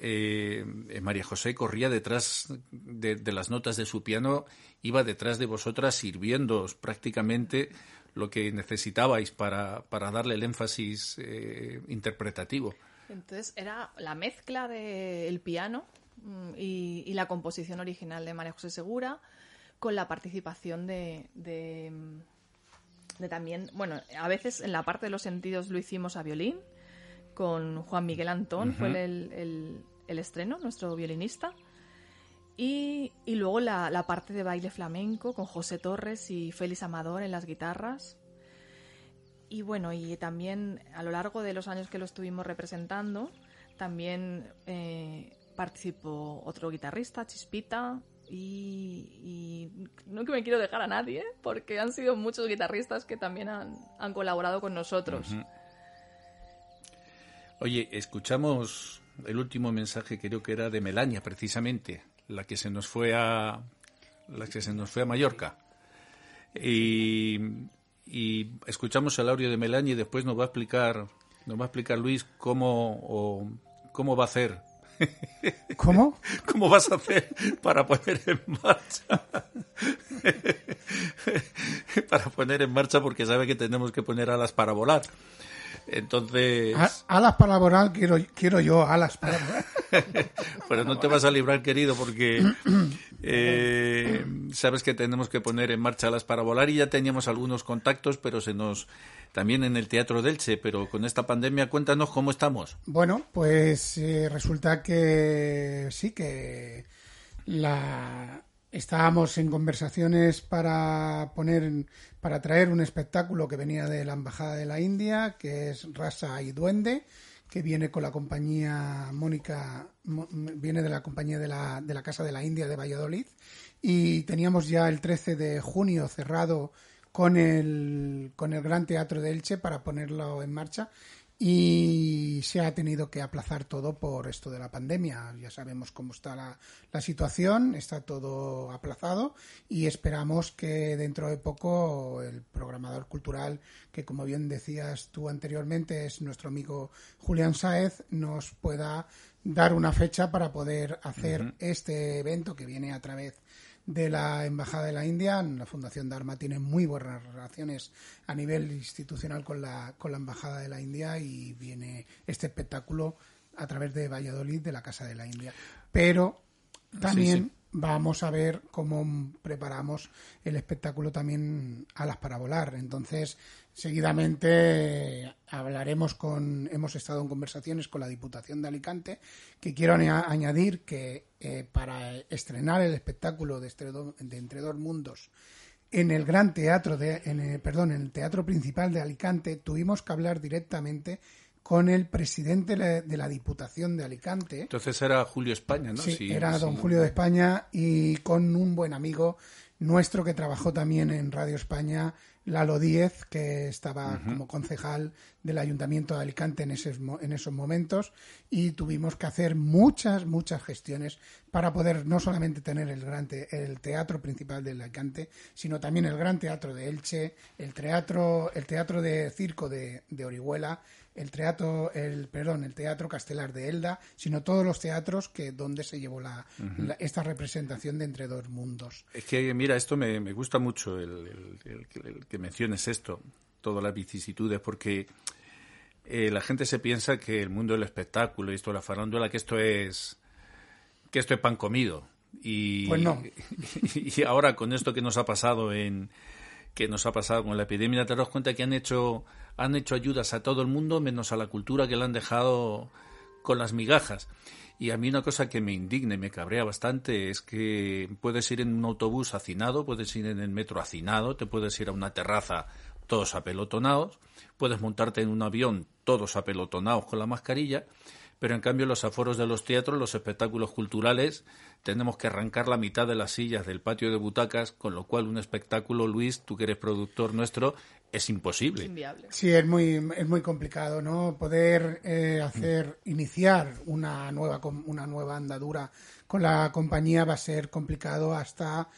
eh, María José corría detrás de, las notas de su piano, iba detrás de vosotras sirviéndoos prácticamente lo que necesitabais para, para darle el énfasis eh, interpretativo. Entonces era la mezcla del piano mm, y, la composición original de María José Segura con la participación de, de, también, bueno, a veces en la parte de los sentidos lo hicimos a violín, con Juan Miguel Antón, fue el, estreno, nuestro violinista. Y, luego la, parte de baile flamenco con José Torres y Félix Amador en las guitarras. Y bueno, y también a lo largo de los años que lo estuvimos representando, también eh, participó otro guitarrista, Chispita, y, no que me quiero dejar a nadie, porque han sido muchos guitarristas que también han, colaborado con nosotros. Oye, escuchamos el último mensaje, creo que era de Melania, precisamente, la que se nos fue a la que se nos fue a Mallorca. Y, escuchamos el audio de Melania y después nos va a explicar, nos va a explicar Luis cómo cómo va a hacer. ¿Cómo? ¿Cómo vas a hacer para poner en marcha? para poner en marcha porque sabe que tenemos que poner alas para volar. Entonces. alas para volar quiero, quiero yo, alas para volar. Pero no te vas a librar, querido, porque eh, sabes que tenemos que poner en marcha alas para volar y ya teníamos algunos contactos, pero se nos. También en el Teatro Delche, pero con esta pandemia, cuéntanos cómo estamos. Bueno, pues eh, resulta que sí, que la, estábamos en conversaciones para poner, para traer un espectáculo que venía de la Embajada de la India, que es Rasa y Duende, que viene con la compañía Mónica, viene de la compañía de la, de la Casa de la India de Valladolid, y teníamos ya el 13 de junio cerrado con el, con el Gran Teatro de Elche para ponerlo en marcha y se ha tenido que aplazar todo por esto de la pandemia. Ya sabemos cómo está la, la, situación, está todo aplazado y esperamos que dentro de poco el programador cultural, que como bien decías tú anteriormente es nuestro amigo Julián Sáez, nos pueda dar una fecha para poder hacer este evento que viene a través de la Embajada de la India. La Fundación Dharma tiene muy buenas relaciones a nivel institucional con la, con la Embajada de la India y viene este espectáculo a través de Valladolid, de la Casa de la India. Pero también vamos a ver cómo preparamos el espectáculo también Alas para volar. Entonces, seguidamente hablaremos con, hemos estado en conversaciones con la Diputación de Alicante, que quiero añadir que eh, para estrenar el espectáculo de, de, Entre dos Mundos en el Gran Teatro de, en perdón, en el Teatro Principal de Alicante, tuvimos que hablar directamente con el presidente de la Diputación de Alicante. Entonces era Julio España, ¿no? Sí, era don Julio de España y con un buen amigo nuestro que trabajó también en Radio España, Lalo Díez, que estaba como concejal del Ayuntamiento de Alicante en esos, en esos momentos y tuvimos que hacer muchas, muchas gestiones para poder no solamente tener el, gran el teatro principal de Alicante, sino también el Gran Teatro de Elche, el teatro, el teatro de circo de, de Orihuela, el teatro, el perdón, el teatro Castelar de Elda, sino todos los teatros que donde se llevó la, esta representación de entre dos mundos. Es que mira, esto me, gusta mucho el, que menciones esto, todas las vicisitudes, porque eh, la gente se piensa que el mundo del espectáculo y esto de la farándula, que esto es que esto es pan comido. Y, pues no. y ahora con esto que nos ha pasado en que nos ha pasado con la epidemia, te das cuenta que han hecho, han hecho ayudas a todo el mundo, menos a la cultura que le han dejado con las migajas. Y a mí una cosa que me indigna y me cabrea bastante es que puedes ir en un autobús hacinado, puedes ir en el metro hacinado, te puedes ir a una terraza todos apelotonados, puedes montarte en un avión todos apelotonados con la mascarilla, pero en cambio los aforos de los teatros, los espectáculos culturales, tenemos que arrancar la mitad de las sillas del patio de butacas, con lo cual un espectáculo, Luis, tú que eres productor nuestro, es imposible. Es inviable. Sí, es muy, es muy complicado, ¿no? Poder eh, hacer, iniciar una nueva, una nueva andadura con la compañía va a ser complicado hasta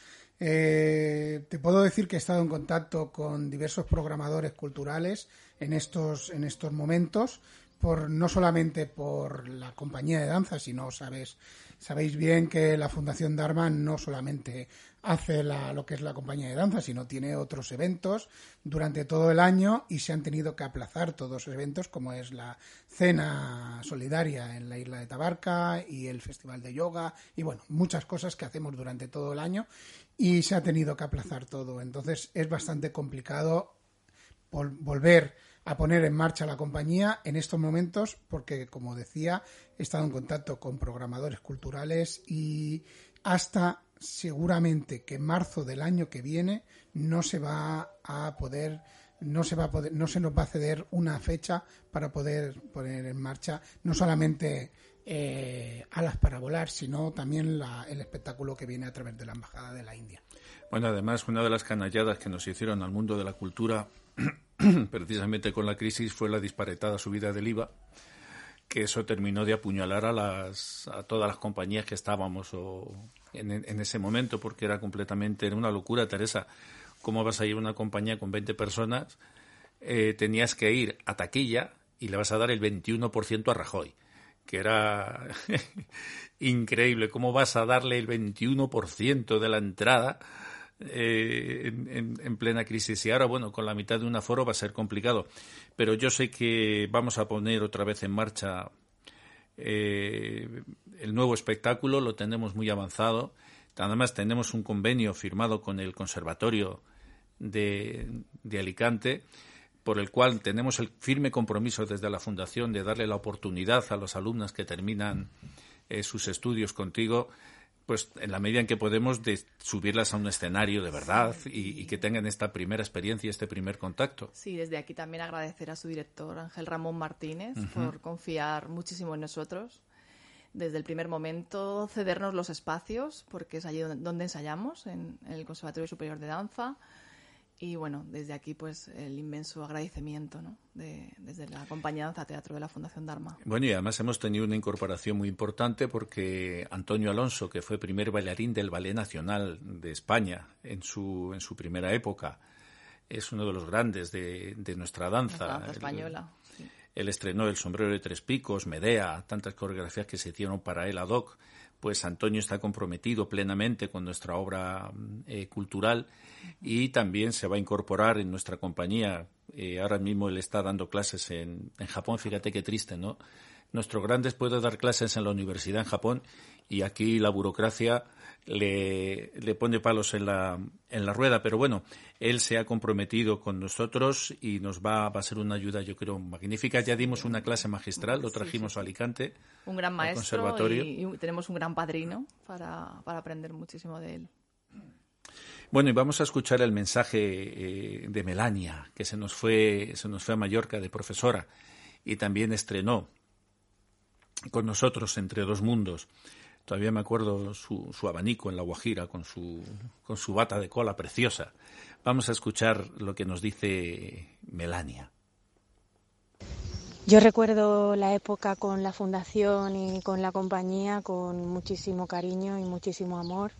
eh, te puedo decir que he estado en contacto con diversos programadores culturales en estos, en estos momentos, por, no solamente por la compañía de danza, sino sabes, sabéis bien que la Fundación Dharma no solamente hace lo que es la compañía de danza, sino tiene otros eventos durante todo el año y se han tenido que aplazar todos los eventos, como es la cena solidaria en la isla de Tabarca y el festival de yoga y bueno, muchas cosas que hacemos durante todo el año y se ha tenido que aplazar todo. Entonces es bastante complicado volver a poner en marcha la compañía en estos momentos porque, como decía, he estado en contacto con programadores culturales y hasta seguramente que en marzo del año que viene no se va a poder no se va a poder no se nos va a ceder una fecha para poder poner en marcha no solamente eh, alas para volar sino también el espectáculo que viene a través de la embajada de la India. Bueno además una de las canalladas que nos hicieron al mundo de la cultura precisamente con la crisis fue la disparatada subida del IVA que eso terminó de apuñalar a las a todas las compañías que estábamos o en, ese momento porque era completamente era una locura, Teresa. ¿Cómo vas a ir a una compañía con 20 personas? Eh, tenías que ir a taquilla y le vas a dar el 21% a Rajoy, que era increíble. ¿Cómo vas a darle el 21% de la entrada eh, en, en, plena crisis? Y ahora, bueno, con la mitad de un aforo va a ser complicado. Pero yo sé que vamos a poner otra vez en marcha eh, el nuevo espectáculo lo tenemos muy avanzado. Además, tenemos un convenio firmado con el Conservatorio de, Alicante, por el cual tenemos el firme compromiso desde la Fundación de darle la oportunidad a los alumnos que terminan eh, sus estudios contigo pues en la medida en que podemos de subirlas a un escenario de verdad y, que tengan esta primera experiencia, este primer contacto. Sí, desde aquí también agradecer a su director Ángel Ramón Martínez por confiar muchísimo en nosotros. Desde el primer momento cedernos los espacios, porque es allí donde ensayamos, en el Conservatorio Superior de Danza y bueno, desde aquí pues el inmenso agradecimiento ¿no? de, desde la compañía Danza Teatro de la Fundación Dharma. Bueno, y además hemos tenido una incorporación muy importante porque Antonio Alonso, que fue primer bailarín del Ballet Nacional de España en su, en su primera época, es uno de los grandes de, de nuestra danza. danza española. Él estrenó El sombrero de tres picos, Medea, tantas coreografías que se hicieron para él ad hoc. Pues Antonio está comprometido plenamente con nuestra obra eh, cultural y también se va a incorporar en nuestra compañía. Eh, ahora mismo él está dando clases en, en Japón, fíjate qué triste, ¿no? Nuestro grande puede dar clases en la universidad en Japón y aquí la burocracia le, le pone palos en la, en la rueda. Pero bueno, él se ha comprometido con nosotros y nos va, a ser una ayuda, yo creo, magnífica. Ya dimos una clase magistral, lo trajimos a Alicante. Un gran maestro y, tenemos un gran padrino para, para aprender muchísimo de él. Bueno, y vamos a escuchar el mensaje eh, de Melania, que se nos fue, se nos fue a Mallorca de profesora y también estrenó con nosotros entre dos mundos. Todavía me acuerdo su, abanico en la Guajira con su, con su bata de cola preciosa. Vamos a escuchar lo que nos dice Melania. Yo recuerdo la época con la fundación y con la compañía con muchísimo cariño y muchísimo amor.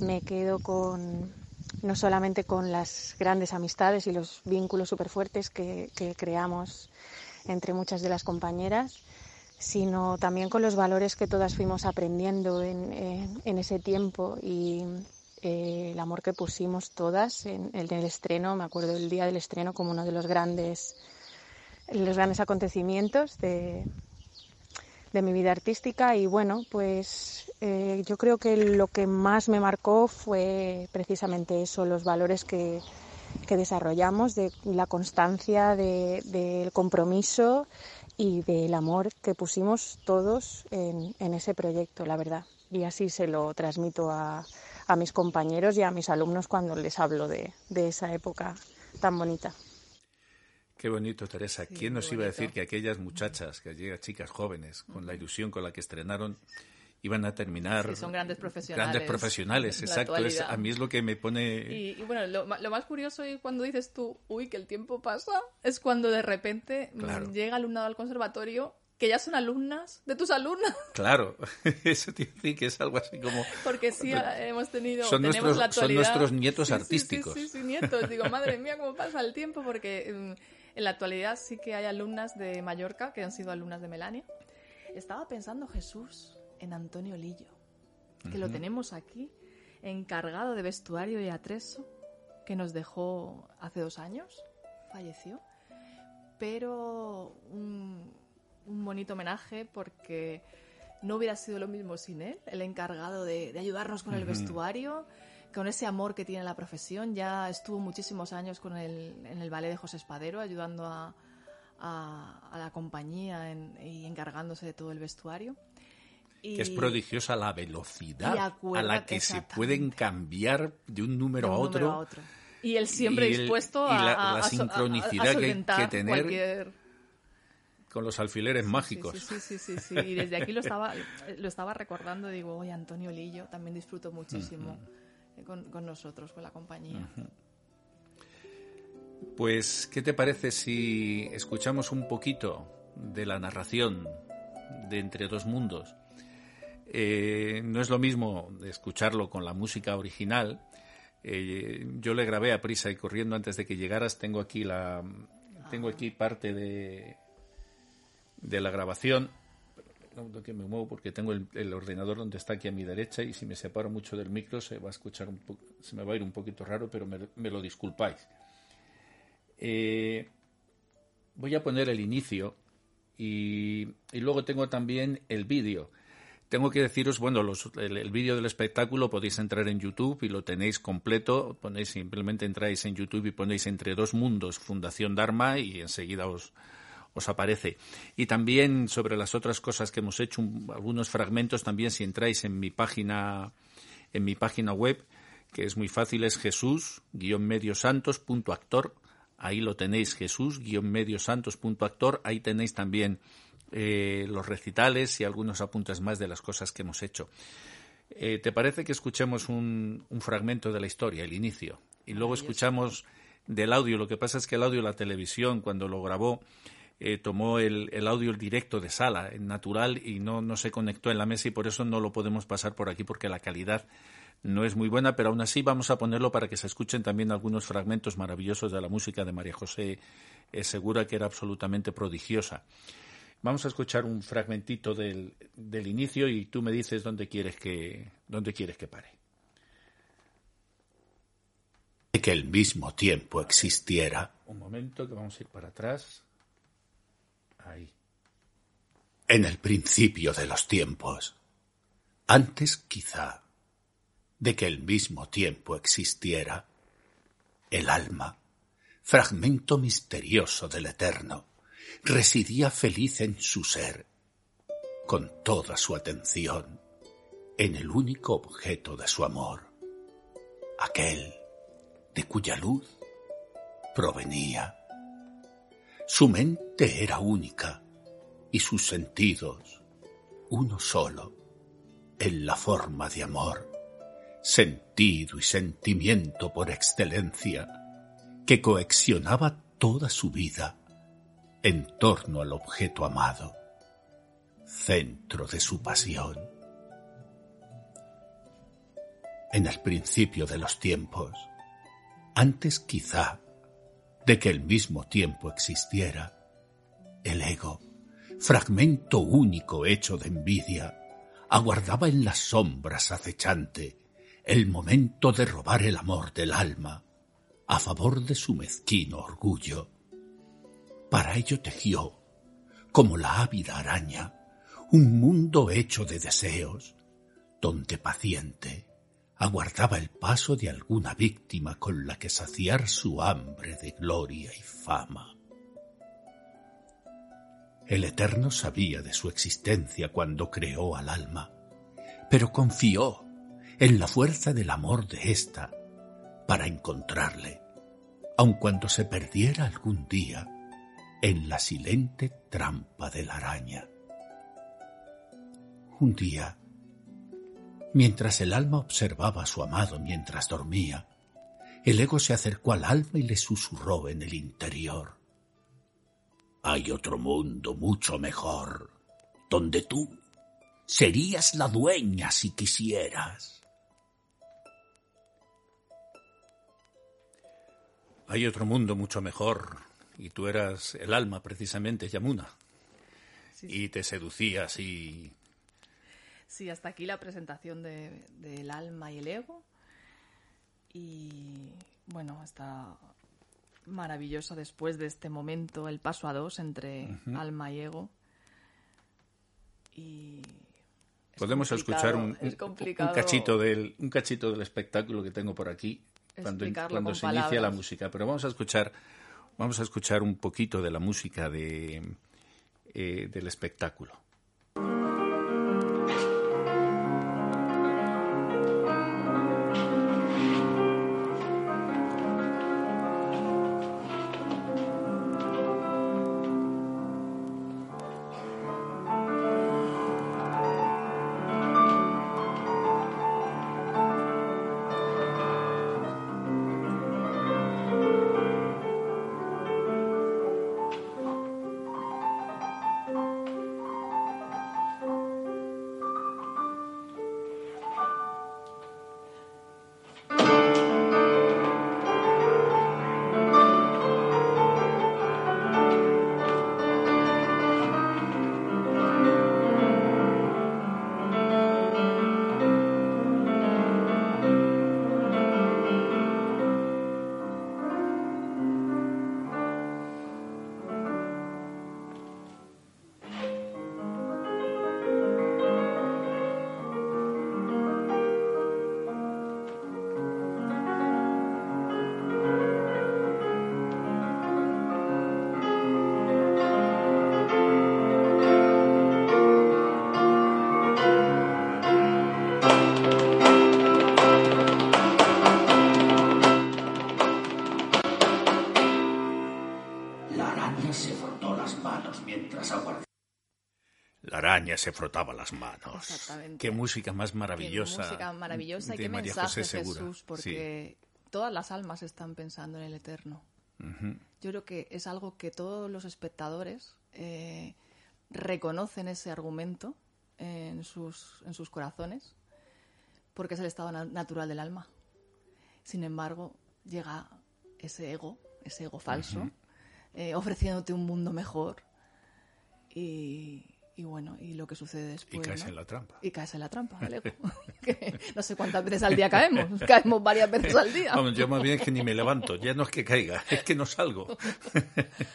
Me quedo con no solamente con las grandes amistades y los vínculos súper fuertes que creamos entre muchas de las compañeras, sino también con los valores que todas fuimos aprendiendo en, ese tiempo y eh, el amor que pusimos todas en, el estreno. Me acuerdo del día del estreno como uno de los grandes, los grandes acontecimientos de, de mi vida artística y bueno, pues eh, yo creo que lo que más me marcó fue precisamente eso, los valores que, que desarrollamos, de la constancia, del compromiso y del amor que pusimos todos en, ese proyecto, la verdad. Y así se lo transmito a, a, mis compañeros y a mis alumnos cuando les hablo de, esa época tan bonita. Qué bonito, Teresa. ¿Quién nos iba a decir que aquellas muchachas, que aquellas chicas jóvenes, con la ilusión con la que estrenaron, iban a terminar. Sí, son grandes profesionales. Grandes profesionales, exacto. a mí es lo que me pone. Y, bueno, lo, más curioso es cuando dices tú, uy, que el tiempo pasa, es cuando de repente mm, llega alumnado al conservatorio que ya son alumnas de tus alumnas. Claro, eso tiene que decir que es algo así como... Porque sí hemos tenido, son tenemos nuestros, la actualidad... Son nuestros nietos artísticos. Sí, sí, sí, nietos. Digo, madre mía, cómo pasa el tiempo, porque mm, en la actualidad sí que hay alumnas de Mallorca que han sido alumnas de Melania. Estaba pensando, Jesús, en Antonio Lillo, que lo tenemos aquí, encargado de vestuario y atreso, que nos dejó hace dos años, falleció, pero un, bonito homenaje porque no hubiera sido lo mismo sin él, el encargado de, ayudarnos con el vestuario, con ese amor que tiene la profesión. Ya estuvo muchísimos años con el, en el ballet de José Espadero, ayudando a, la compañía y encargándose de todo el vestuario que es prodigiosa la velocidad a la que se pueden cambiar de un número, a, otro, Y él siempre dispuesto a, la, sincronicidad que hay que tener con los alfileres mágicos. Sí sí, sí, sí, Y desde aquí lo estaba, lo estaba recordando, digo, oye, Antonio Lillo también disfruto muchísimo con, nosotros, con la compañía. Pues, ¿qué te parece si escuchamos un poquito de la narración de Entre dos mundos? Eh, no es lo mismo escucharlo con la música original. Eh, yo le grabé a prisa y corriendo antes de que llegaras. Tengo aquí la, tengo aquí parte de de la grabación. que me muevo porque tengo el, ordenador donde está aquí a mi derecha y si me separo mucho del micro se va a escuchar un se me va a ir un poquito raro, pero me, lo disculpáis. Eh, voy a poner el inicio y, y luego tengo también el vídeo. Tengo que deciros, bueno, el, vídeo del espectáculo podéis entrar en YouTube y lo tenéis completo. Ponéis simplemente entráis en YouTube y ponéis entre dos mundos Fundación Dharma y enseguida os, os aparece. Y también sobre las otras cosas que hemos hecho, algunos fragmentos también si entráis en mi página en mi página web, que es muy fácil, es jesús-mediosantos.actor. Ahí lo tenéis, jesús-mediosantos.actor. Ahí tenéis también eh, los recitales y algunos apuntes más de las cosas que hemos hecho. Eh, ¿Te parece que escuchemos un, fragmento de la historia, el inicio? Y luego escuchamos del audio. Lo que pasa es que el audio, la televisión, cuando lo grabó, eh, tomó el, el, audio directo de sala, en natural, y no, no se conectó en la mesa y por eso no lo podemos pasar por aquí porque la calidad no es muy buena, pero aún así vamos a ponerlo para que se escuchen también algunos fragmentos maravillosos de la música de María José Segura, que era absolutamente prodigiosa. Vamos a escuchar un fragmentito del, del inicio y tú me dices dónde quieres que, dónde quieres que pare. Que el mismo tiempo existiera. Un momento que vamos a ir para atrás. Ahí. En el principio de los tiempos. Antes quizá de que el mismo tiempo existiera. El alma, fragmento misterioso del eterno residía feliz en su ser, con toda su atención en el único objeto de su amor, aquel de cuya luz provenía. Su mente era única y sus sentidos uno solo, en la forma de amor, sentido y sentimiento por excelencia, que coexionaba toda su vida en torno al objeto amado, centro de su pasión. En el principio de los tiempos, antes quizá de que el mismo tiempo existiera, el ego, fragmento único hecho de envidia, aguardaba en las sombras acechante el momento de robar el amor del alma a favor de su mezquino orgullo para ello tejió, como la ávida araña, un mundo hecho de deseos, donde paciente aguardaba el paso de alguna víctima con la que saciar su hambre de gloria y fama. El Eterno sabía de su existencia cuando creó al alma, pero confió en la fuerza del amor de ésta para encontrarle, aun cuando se perdiera algún día en la silente trampa de la araña. Un día, mientras el alma observaba a su amado mientras dormía, el ego se acercó al alma y le susurró en el interior. Hay otro mundo mucho mejor, donde tú serías la dueña si quisieras. Hay otro mundo mucho mejor, y tú eras el alma precisamente, Yamuna. Y te seducías y... Sí, hasta aquí la presentación del de, alma y el ego. Y bueno, está maravilloso después de este momento el paso a dos entre alma y ego. Y podemos escuchar un, cachito del un cachito del espectáculo que tengo por aquí cuando, cuando se inicia la música, pero vamos a escuchar vamos a escuchar un poquito de la música de, eh, del espectáculo. Se frotaba las manos. Exactamente. Qué música más maravillosa. Qué música maravillosa y qué mensaje, Jesús, porque todas las almas están pensando en el eterno. Yo creo que es algo que todos los espectadores eh, reconocen ese argumento en sus, en sus corazones, porque es el estado natural del alma. Sin embargo, llega ese ego, ese ego falso, eh, ofreciéndote un mundo mejor. Y, y bueno, y lo que sucede después. Y caes en la trampa. Y caes en la trampa, no sé cuántas veces al día caemos. Caemos varias veces al día. Vamos, yo más bien es que ni me levanto. Ya no es que caiga, es que no salgo.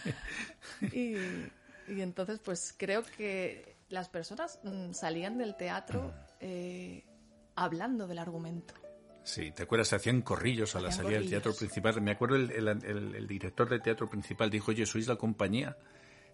y, y entonces, pues creo que las personas mm, salían del teatro eh, hablando del argumento. Sí, ¿te acuerdas? Se hacían corrillos a la salida del teatro principal. Me acuerdo el, el, el, el director del teatro principal dijo, oye, sois la compañía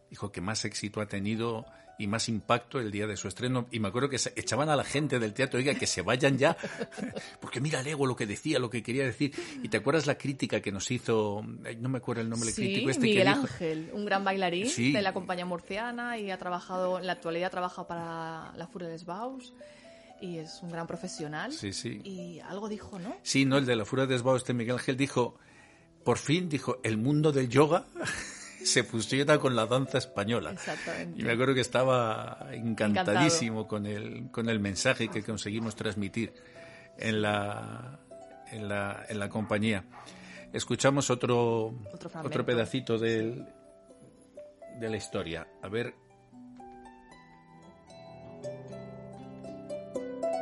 dijo que más éxito ha tenido y más impacto el día de su estreno. Y me acuerdo que echaban a la gente del teatro, oiga, que se vayan ya, porque mira el ego lo que decía, lo que quería decir. ¿Y te acuerdas la crítica que nos hizo, no me acuerdo el nombre del crítico este Miguel Ángel, un gran bailarín de la compañía murciana y ha trabajado, en la actualidad ha trabajado para la Furia de Baus y es un gran profesional. Sí, sí. Y algo dijo, ¿no? Sí, no, el de la Furia de Baus, este Miguel Ángel dijo, por fin, dijo, el mundo del yoga se fusiona con la danza española. Exactamente. Y me acuerdo que estaba encantadísimo con el, con el mensaje que conseguimos transmitir en la, en la, en la compañía. Escuchamos otro, otro, pedacito del, de la historia. A ver.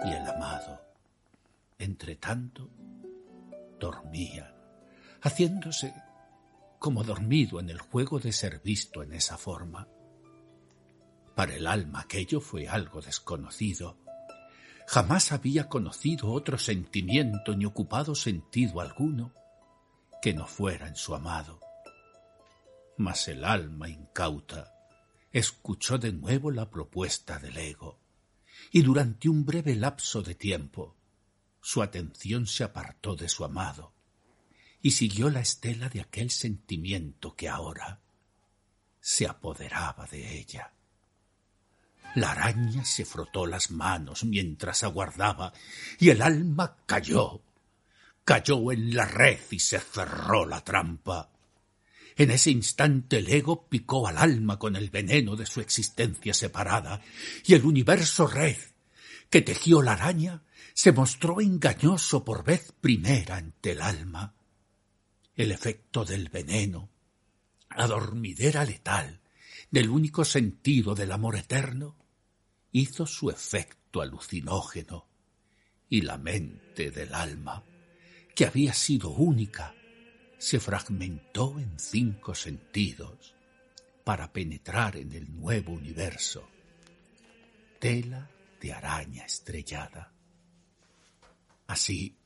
Y el amado, entre tanto, dormía, haciéndose como dormido en el juego de ser visto en esa forma. Para el alma aquello fue algo desconocido. Jamás había conocido otro sentimiento ni ocupado sentido alguno que no fuera en su amado. Mas el alma incauta escuchó de nuevo la propuesta del ego, y durante un breve lapso de tiempo su atención se apartó de su amado, y siguió la estela de aquel sentimiento que ahora se apoderaba de ella. La araña se frotó las manos mientras aguardaba y el alma cayó, cayó en la red y se cerró la trampa. En ese instante el ego picó al alma con el veneno de su existencia separada y el universo red que tejió la araña se mostró engañoso por vez primera ante el alma. El efecto del veneno, la dormidera letal del único sentido del amor eterno, hizo su efecto alucinógeno y la mente del alma, que había sido única, se fragmentó en cinco sentidos para penetrar en el nuevo universo. Tela de araña estrellada. Así,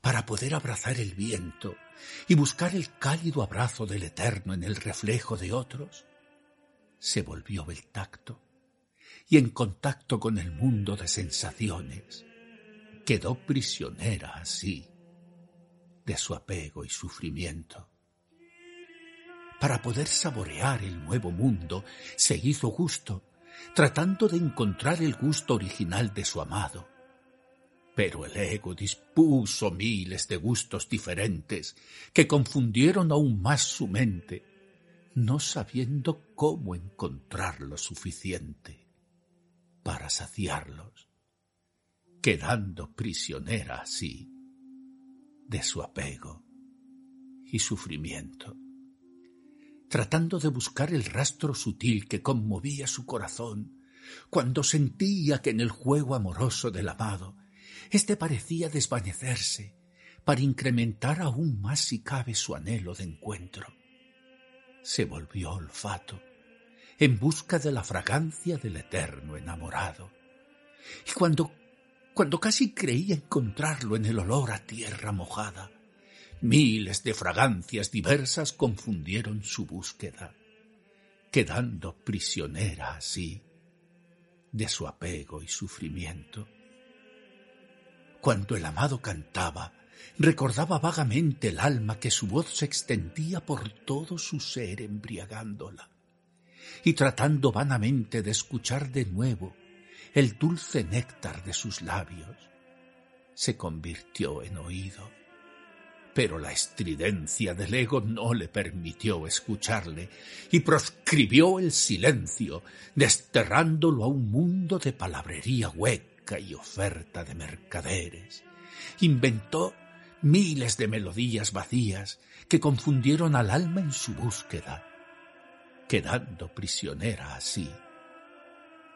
para poder abrazar el viento y buscar el cálido abrazo del eterno en el reflejo de otros, se volvió el tacto y en contacto con el mundo de sensaciones, quedó prisionera así de su apego y sufrimiento. Para poder saborear el nuevo mundo, se hizo gusto, tratando de encontrar el gusto original de su amado. Pero el ego dispuso miles de gustos diferentes que confundieron aún más su mente, no sabiendo cómo encontrar lo suficiente para saciarlos, quedando prisionera así de su apego y sufrimiento, tratando de buscar el rastro sutil que conmovía su corazón cuando sentía que en el juego amoroso del amado éste parecía desvanecerse para incrementar aún más si cabe su anhelo de encuentro. Se volvió olfato en busca de la fragancia del eterno enamorado. Y cuando, cuando casi creía encontrarlo en el olor a tierra mojada, miles de fragancias diversas confundieron su búsqueda, quedando prisionera así de su apego y sufrimiento. Cuando el amado cantaba, recordaba vagamente el alma que su voz se extendía por todo su ser embriagándola y tratando vanamente de escuchar de nuevo el dulce néctar de sus labios, se convirtió en oído. Pero la estridencia del ego no le permitió escucharle y proscribió el silencio, desterrándolo a un mundo de palabrería hueca y oferta de mercaderes. Inventó miles de melodías vacías que confundieron al alma en su búsqueda quedando prisionera así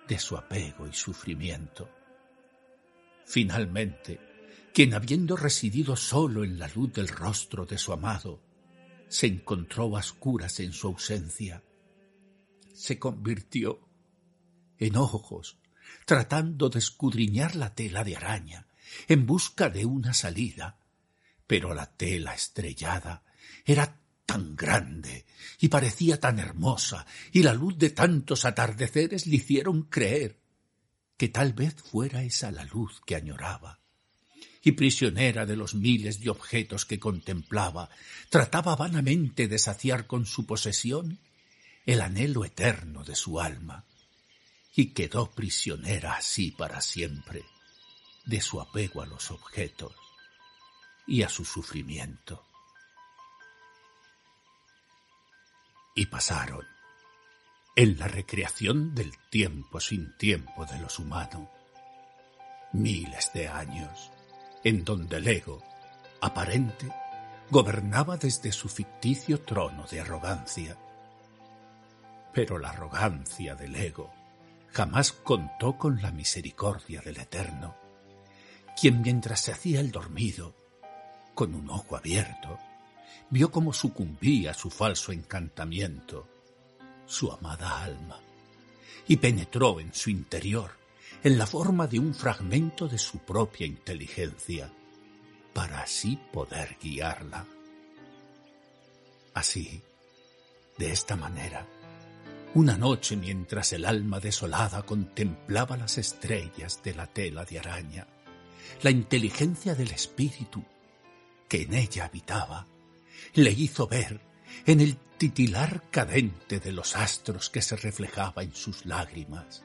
de su apego y sufrimiento. Finalmente, quien habiendo residido solo en la luz del rostro de su amado, se encontró a oscuras en su ausencia, se convirtió en ojos, tratando de escudriñar la tela de araña, en busca de una salida, pero la tela estrellada era tan grande y parecía tan hermosa, y la luz de tantos atardeceres le hicieron creer que tal vez fuera esa la luz que añoraba. Y prisionera de los miles de objetos que contemplaba, trataba vanamente de saciar con su posesión el anhelo eterno de su alma, y quedó prisionera así para siempre de su apego a los objetos y a su sufrimiento. y pasaron en la recreación del tiempo sin tiempo de los humanos, miles de años, en donde el ego, aparente, gobernaba desde su ficticio trono de arrogancia. Pero la arrogancia del ego jamás contó con la misericordia del Eterno, quien mientras se hacía el dormido, con un ojo abierto, vio cómo sucumbía su falso encantamiento, su amada alma, y penetró en su interior en la forma de un fragmento de su propia inteligencia, para así poder guiarla. Así, de esta manera, una noche mientras el alma desolada contemplaba las estrellas de la tela de araña, la inteligencia del espíritu que en ella habitaba le hizo ver en el titilar cadente de los astros que se reflejaba en sus lágrimas,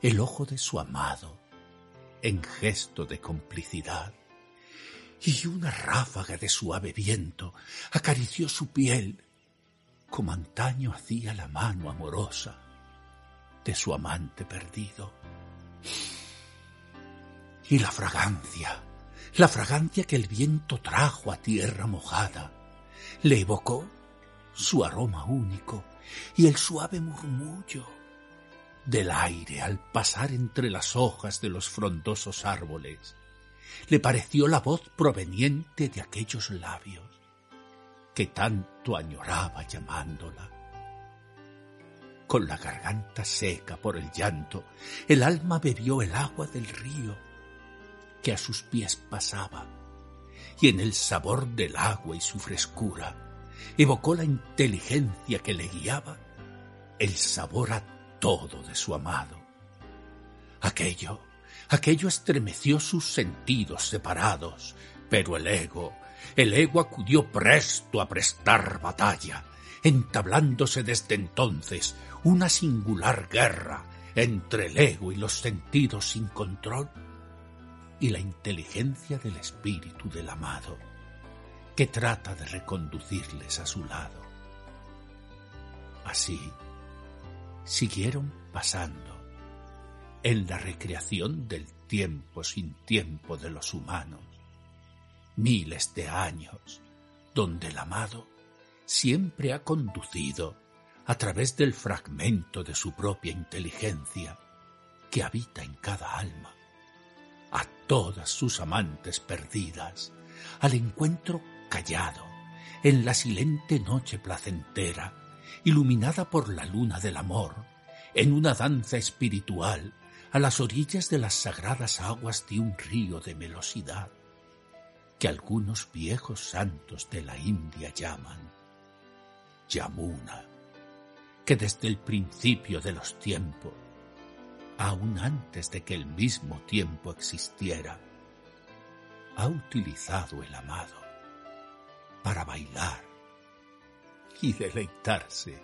el ojo de su amado, en gesto de complicidad, y una ráfaga de suave viento acarició su piel, como antaño hacía la mano amorosa de su amante perdido. Y la fragancia, la fragancia que el viento trajo a tierra mojada, le evocó su aroma único y el suave murmullo del aire al pasar entre las hojas de los frondosos árboles. Le pareció la voz proveniente de aquellos labios que tanto añoraba llamándola. Con la garganta seca por el llanto, el alma bebió el agua del río que a sus pies pasaba, y en el sabor del agua y su frescura evocó la inteligencia que le guiaba el sabor a todo de su amado. Aquello, aquello estremeció sus sentidos separados, pero el ego, el ego acudió presto a prestar batalla, entablándose desde entonces una singular guerra entre el ego y los sentidos sin control y la inteligencia del espíritu del amado, que trata de reconducirles a su lado. Así, siguieron pasando en la recreación del tiempo sin tiempo de los humanos, miles de años donde el amado siempre ha conducido a través del fragmento de su propia inteligencia que habita en cada alma a todas sus amantes perdidas, al encuentro callado, en la silente noche placentera, iluminada por la luna del amor, en una danza espiritual, a las orillas de las sagradas aguas de un río de melosidad, que algunos viejos santos de la India llaman Yamuna, que desde el principio de los tiempos aún antes de que el mismo tiempo existiera, ha utilizado el amado para bailar y deleitarse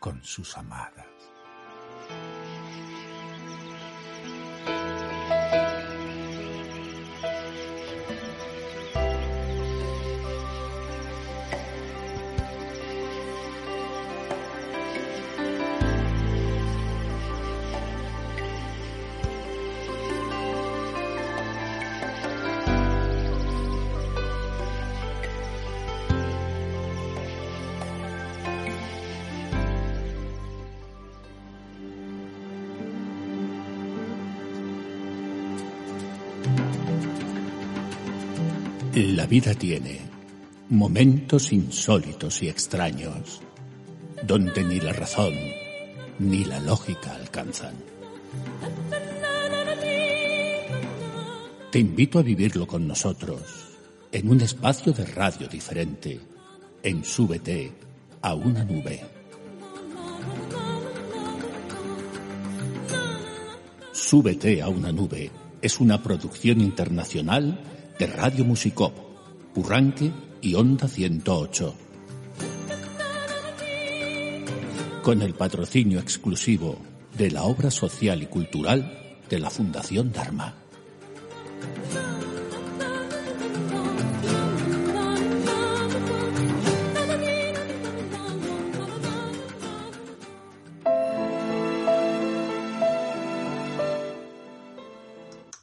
con sus amadas. La vida tiene momentos insólitos y extraños, donde ni la razón ni la lógica alcanzan. Te invito a vivirlo con nosotros, en un espacio de radio diferente, en Súbete a una nube. Súbete a una nube es una producción internacional de Radio Musicop, Urranque y Onda 108. Con el patrocinio exclusivo de la obra social y cultural de la Fundación Dharma.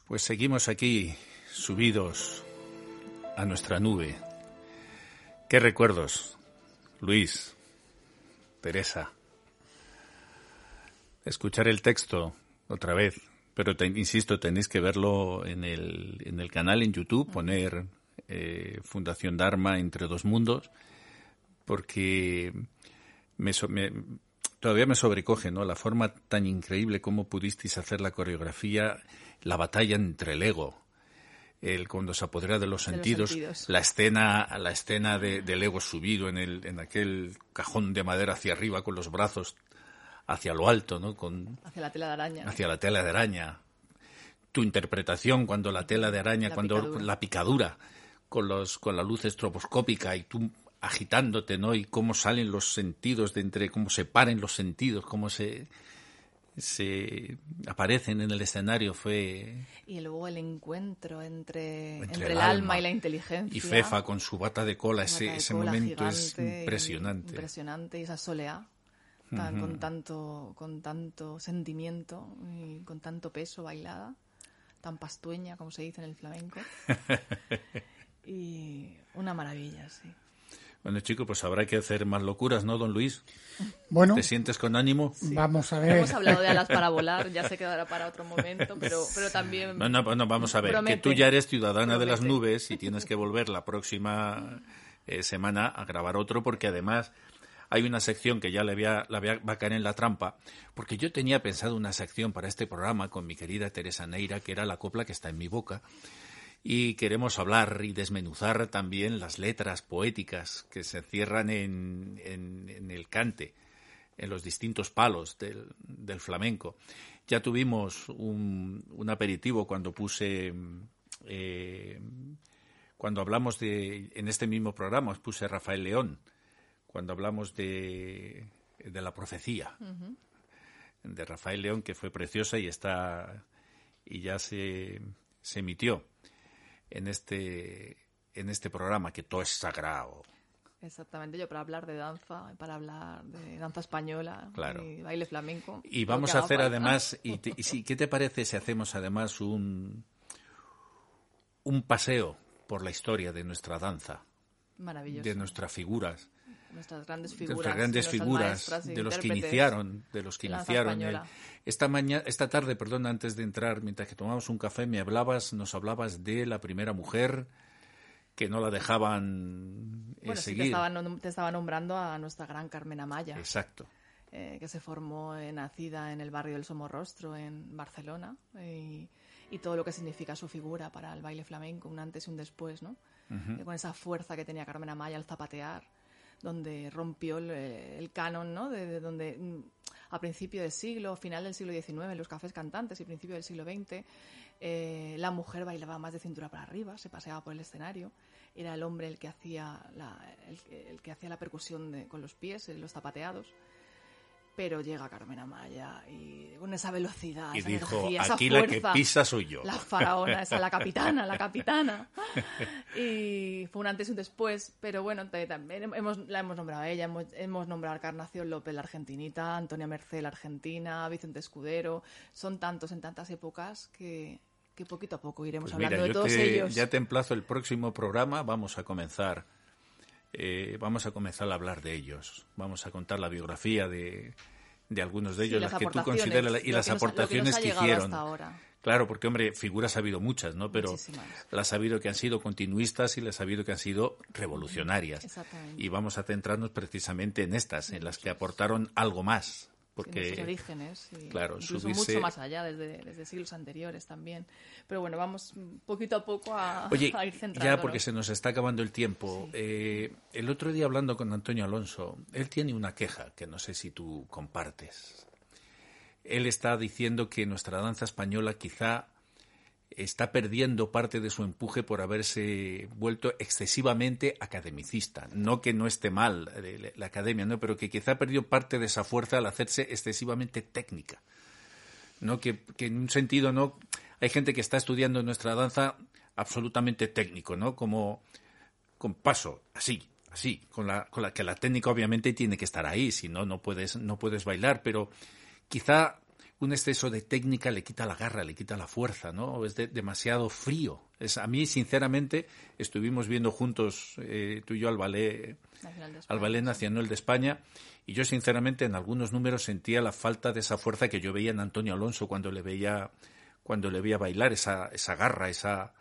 Pues seguimos aquí subidos a nuestra nube. ¿Qué recuerdos, Luis, Teresa? Escuchar el texto otra vez, pero te, insisto, tenéis que verlo en el, en el canal en YouTube, poner eh, Fundación Dharma entre dos mundos, porque me, todavía me sobrecoge, ¿no? La forma tan increíble como pudisteis hacer la coreografía, la batalla entre el ego, el cuando se apodera de los, sentidos, la escena, la escena de, del ego subido en el, en aquel cajón de madera hacia arriba con los brazos hacia lo alto, ¿no? Con, hacia la tela de araña. Hacia la tela de araña. Tu interpretación cuando la tela de araña, cuando la picadura con los, con la luz estroboscópica y tú agitándote, ¿no? Y cómo salen los sentidos de entre, cómo se paren los sentidos, cómo se, se aparecen en el escenario fue... Y luego el encuentro entre, entre, el, alma, y la inteligencia. Y Fefa con su bata de cola, ese, ese momento es impresionante. Impresionante, y esa soleá con, tanto, con tanto sentimiento y con tanto peso bailada, tan pastueña, como se dice en el flamenco. y una maravilla, sí. Bueno, chicos, pues habrá que hacer más locuras, ¿no, don Luis? Bueno. ¿Te sientes con ánimo? Vamos a ver. Hemos hablado de alas para volar, ya se quedará para otro momento, pero, pero también... No, no, vamos a ver, que tú ya eres ciudadana de las nubes y tienes que volver la próxima eh, semana a grabar otro, porque además hay una sección que ya le voy, a, la va a caer en la trampa, porque yo tenía pensado una sección para este programa con mi querida Teresa Neira, que era la copla que está en mi boca, y queremos hablar y desmenuzar también las letras poéticas que se cierran en, en, el cante, en los distintos palos del, del flamenco. Ya tuvimos un, un aperitivo cuando puse, eh, cuando hablamos de, en este mismo programa, puse Rafael León, cuando hablamos de, de la profecía de Rafael León, que fue preciosa y está, y ya se, se emitió en este, en este programa, que todo es sagrado. Exactamente, yo para hablar de danza, para hablar de danza española y baile flamenco. Y vamos a hacer además, y, y ¿qué te parece si hacemos además un, un paseo por la historia de nuestra danza? Maravilloso. De nuestras figuras. Nuestras grandes figuras. Nuestras grandes de figuras, de los que iniciaron, de los que iniciaron. esta mañana, esta tarde, perdón, antes de entrar, mientras que tomamos un café, me hablabas, nos hablabas de la primera mujer que no la dejaban eh, seguir. Te, estaba, nombrando a nuestra gran Carmen Amaya. Exacto. Eh, que se formó, eh, nacida en el barrio del Somorrostro, en Barcelona, y, todo lo que significa su figura para el baile flamenco, un antes y un después, ¿no? Con esa fuerza que tenía Carmen Amaya al zapatear, donde rompió el, canon, ¿no? De, donde mm, a principio del siglo, final del siglo XIX, los cafés cantantes y principio del siglo XX, eh, la mujer bailaba más de cintura para arriba, se paseaba por el escenario, era el hombre el que hacía la, el, que hacía la percusión con los pies, eh, los zapateados pero llega Carmen Amaya y con esa velocidad, y esa dijo, energía, aquí esa la que pisa soy yo. La faraona, esa, la capitana, la capitana. Y fue un antes y un después, pero bueno, también hemos, la hemos nombrado a ella, hemos, nombrado a Carnación López, la argentinita, Antonia Merced, la argentina, Vicente Escudero, son tantos en tantas épocas que, que poquito a poco iremos pues hablando de todos ellos. Ya te emplazo el próximo programa, vamos a comenzar eh, vamos a comenzar a hablar de ellos. Vamos a contar la biografía de, de algunos de ellos, las, que tú consideras y las aportaciones que, hicieron. Claro, porque hombre, figuras ha habido muchas, ¿no? Pero las ha habido que han sido continuistas y las ha habido que han sido revolucionarias. Y vamos a centrarnos precisamente en estas, en las que aportaron algo más porque sus orígenes claro incluso mucho más allá desde, siglos anteriores también. Pero bueno vamos poquito a poco a, Oye, ir centrando ya porque se nos está acabando el tiempo eh, el otro día hablando con Antonio Alonso él tiene una queja que no sé si tú compartes. Él está diciendo que nuestra danza española quizá está perdiendo parte de su empuje por haberse vuelto excesivamente academicista. No que no esté mal eh, la academia, ¿no? pero que quizá perdió parte de esa fuerza al hacerse excesivamente técnica. ¿no? Que, en un sentido no hay gente que está estudiando nuestra danza absolutamente técnico, ¿no? Como con paso, así, así, con la, con la que la técnica obviamente tiene que estar ahí, si no no puedes no puedes bailar, pero quizá un exceso de técnica le quita la garra, le quita la fuerza, ¿no? Es demasiado frío. Es, a mí, sinceramente, estuvimos viendo juntos, eh, tú y yo, al ballet, al ballet Nacional de España, y yo, sinceramente, en algunos números sentía la falta de esa fuerza que yo veía en Antonio Alonso cuando le veía, cuando le veía bailar, esa, esa garra, esa,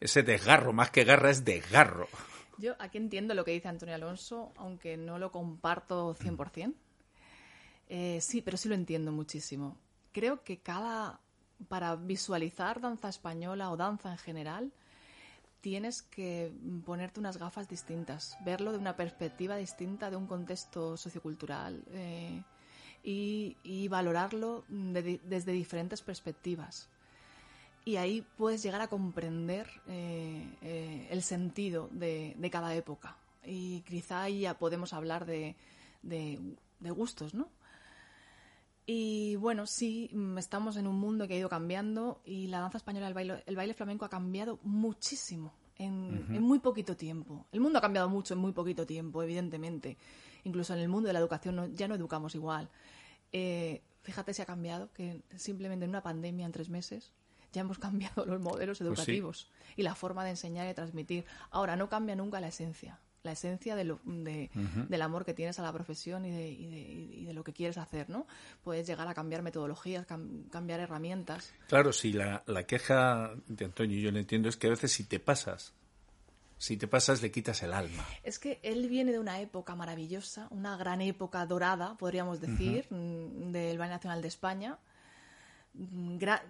ese desgarro, más que garra, es desgarro. Yo aquí entiendo lo que dice Antonio Alonso, aunque no lo comparto 100%. Eh, sí, pero sí lo entiendo muchísimo. Creo que cada. Para visualizar danza española o danza en general, tienes que ponerte unas gafas distintas, verlo de una perspectiva distinta, de un contexto sociocultural eh, y, valorarlo desde diferentes perspectivas. Y ahí puedes llegar a comprender eh, el sentido de, cada época y quizá ahí ya podemos hablar de, de, de gustos, ¿no? Y bueno, sí, mm, estamos en un mundo que ha ido cambiando y la danza española, el baile, el baile flamenco ha cambiado muchísimo en, en, muy poquito tiempo. El mundo ha cambiado mucho en muy poquito tiempo, evidentemente. Incluso en el mundo de la educación no, ya no educamos igual. Eh, fíjate si ha cambiado, que simplemente en una pandemia en tres meses ya hemos cambiado los modelos educativos pues sí. y la forma de enseñar y transmitir. Ahora, no cambia nunca la esencia la esencia de lo, de, uh -huh. del amor que tienes a la profesión y de, y, de, y de, lo que quieres hacer, ¿no? Puedes llegar a cambiar metodologías, cam cambiar herramientas. Claro, sí, la, la queja de Antonio, yo lo entiendo, es que a veces si te pasas, si te pasas le quitas el alma. Es que él viene de una época maravillosa, una gran época dorada, podríamos decir, uh -huh. del Baile Nacional de España,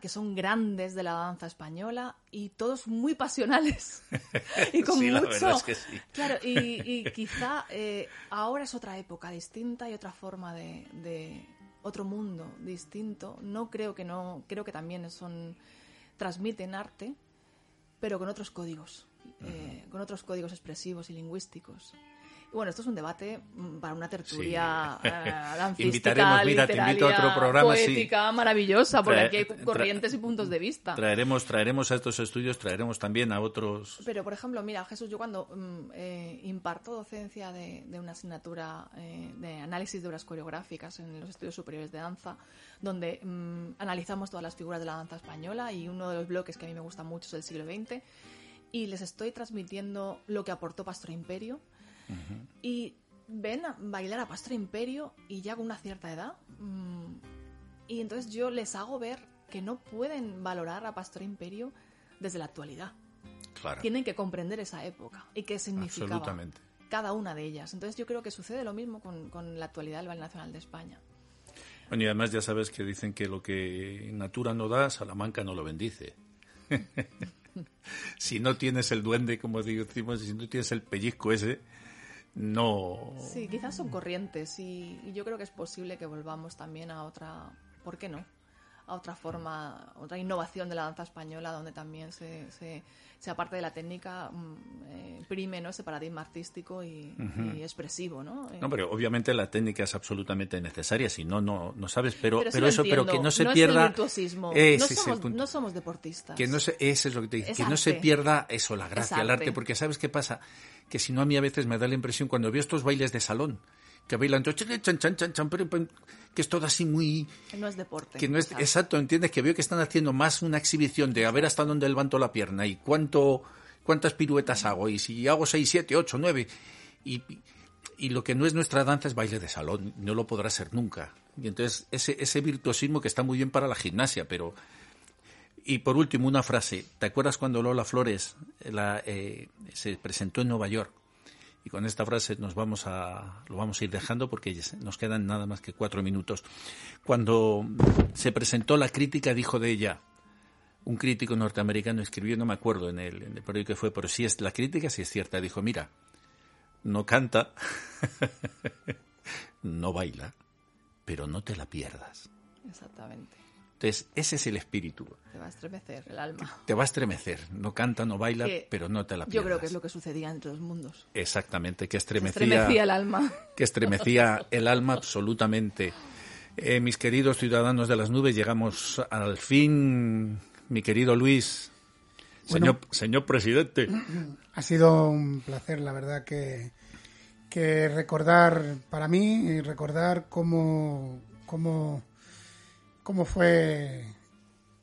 que son grandes de la danza española y todos muy pasionales y con sí, mucho es que sí. claro y, y quizá eh, ahora es otra época distinta y otra forma de, de, otro mundo distinto no creo que no creo que también son transmiten arte pero con otros códigos uh -huh. eh, con otros códigos expresivos y lingüísticos bueno, esto es un debate mm, para una tertulia sí. uh, Invitaremos, mira, te invito a otro programa. Poética sí. maravillosa, porque aquí hay corrientes y puntos de vista. Traeremos, traeremos a estos estudios, traeremos también a otros. Pero, por ejemplo, mira, Jesús, yo cuando mm, eh, imparto docencia de, de una asignatura eh, de análisis de obras coreográficas en los estudios superiores de danza, donde mm, analizamos todas las figuras de la danza española y uno de los bloques que a mí me gusta mucho es el siglo XX, y les estoy transmitiendo lo que aportó Pastor Imperio Uh -huh. Y ven a bailar a Pastor Imperio y ya con una cierta edad. Mmm, y entonces yo les hago ver que no pueden valorar a Pastor Imperio desde la actualidad. Claro. Tienen que comprender esa época y qué significaba cada una de ellas. Entonces yo creo que sucede lo mismo con, con la actualidad del Baile Nacional de España. Bueno, y además ya sabes que dicen que lo que Natura no da, Salamanca no lo bendice. si no tienes el duende, como decimos, si no tienes el pellizco ese, no. Sí, quizás son corrientes y, yo creo que es posible que volvamos también a otra, ¿por qué no? A otra forma, otra innovación de la danza española donde también se, se, se aparte de la técnica, eh, prime ¿no? ese paradigma artístico y, uh -huh. y, expresivo, ¿no? No, pero obviamente la técnica es absolutamente necesaria, si no, no, no sabes, pero, pero, pero sí eso, entiendo. pero que no se no pierda. Es el virtuosismo. Eh, no, somos, no, somos, deportistas. Que no se, eso es lo que te digo, que arte. no se pierda eso, la gracia, el arte, porque ¿sabes qué pasa? que si no a mí a veces me da la impresión cuando veo estos bailes de salón que bailan chan, chan, chan, chan, chan, que es todo así muy que no es deporte que no es exacto. exacto entiendes que veo que están haciendo más una exhibición de a ver hasta dónde levanto la pierna y cuánto cuántas piruetas hago y si hago seis siete ocho nueve y y lo que no es nuestra danza es baile de salón no lo podrá ser nunca y entonces ese ese virtuosismo que está muy bien para la gimnasia pero y por último, una frase. ¿Te acuerdas cuando Lola Flores la, eh, se presentó en Nueva York? Y con esta frase nos vamos a, lo vamos a ir dejando porque nos quedan nada más que cuatro minutos. Cuando se presentó la crítica, dijo de ella, un crítico norteamericano escribió, no me acuerdo en el, en que fue, pero sí es, la crítica sí es cierta. Dijo, mira, no canta, no baila, pero no te la pierdas. Exactamente. Entonces, ese es el espíritu. Te va a estremecer el alma. Te va a estremecer. No canta, no baila, que pero no te la pierdas. Yo creo que es lo que sucedía entre los mundos. Exactamente, que estremecía, estremecía el alma. Que estremecía el alma absolutamente. Eh, mis queridos ciudadanos de las nubes, llegamos al fin. Mi querido Luis, bueno, señor presidente. Ha sido un placer, la verdad, que, que recordar, para mí, recordar cómo, cómo cómo fue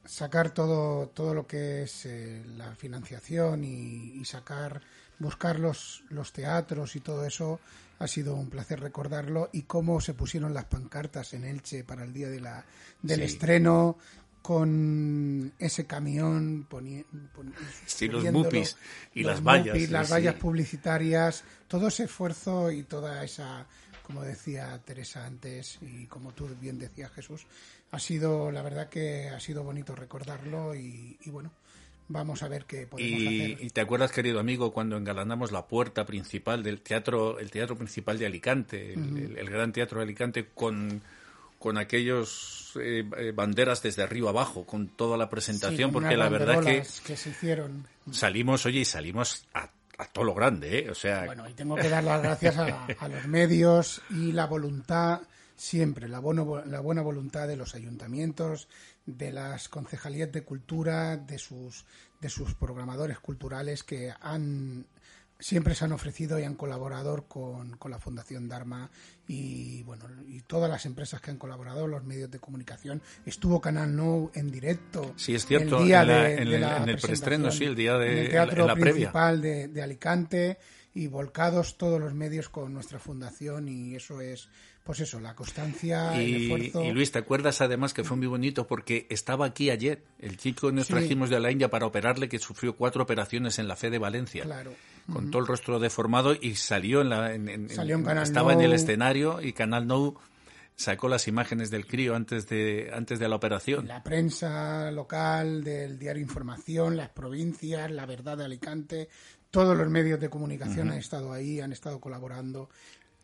sacar todo, todo lo que es eh, la financiación y, y, sacar, buscar los, los teatros y todo eso. Ha sido un placer recordarlo y cómo se pusieron las pancartas en Elche para el día de la, del sí. estreno con ese camión poni, poni, sí, los mupis y los las vallas mupis, las vallas publicitarias todo ese esfuerzo y toda esa como decía Teresa antes y como tú bien decías Jesús ha sido, la verdad que ha sido bonito recordarlo y, y bueno, vamos a ver qué podemos y, hacer. Y te acuerdas, querido amigo, cuando engalanamos la puerta principal del teatro, el teatro principal de Alicante, el, uh -huh. el, el gran teatro de Alicante, con, con aquellos eh, banderas desde arriba abajo, con toda la presentación, sí, porque la verdad que, que se hicieron. salimos, oye, y salimos a a todo lo grande, ¿eh? O sea... Bueno, y tengo que dar las gracias a, a los medios y la voluntad siempre la, la buena voluntad de los ayuntamientos, de las concejalías de cultura, de sus, de sus programadores culturales que han siempre se han ofrecido y han colaborado con, con, la Fundación Dharma y bueno y todas las empresas que han colaborado, los medios de comunicación. Estuvo Canal No en directo. Sí, es cierto. El día en, de, en, en el preestreno, sí, el día de el teatro la, principal de, de, Alicante y volcados todos los medios con nuestra fundación y eso es pues eso, la constancia, y, el esfuerzo. Y Luis, ¿te acuerdas además que fue muy bonito porque estaba aquí ayer el chico que nos sí. trajimos de la India para operarle que sufrió cuatro operaciones en la fe de Valencia? Claro. Con uh -huh. todo el rostro deformado y salió en la. En, en, salió en Canal estaba no. en el escenario y Canal No sacó las imágenes del crío antes de antes de la operación. La prensa local, del diario Información, las provincias, La Verdad de Alicante, todos los medios de comunicación uh -huh. han estado ahí, han estado colaborando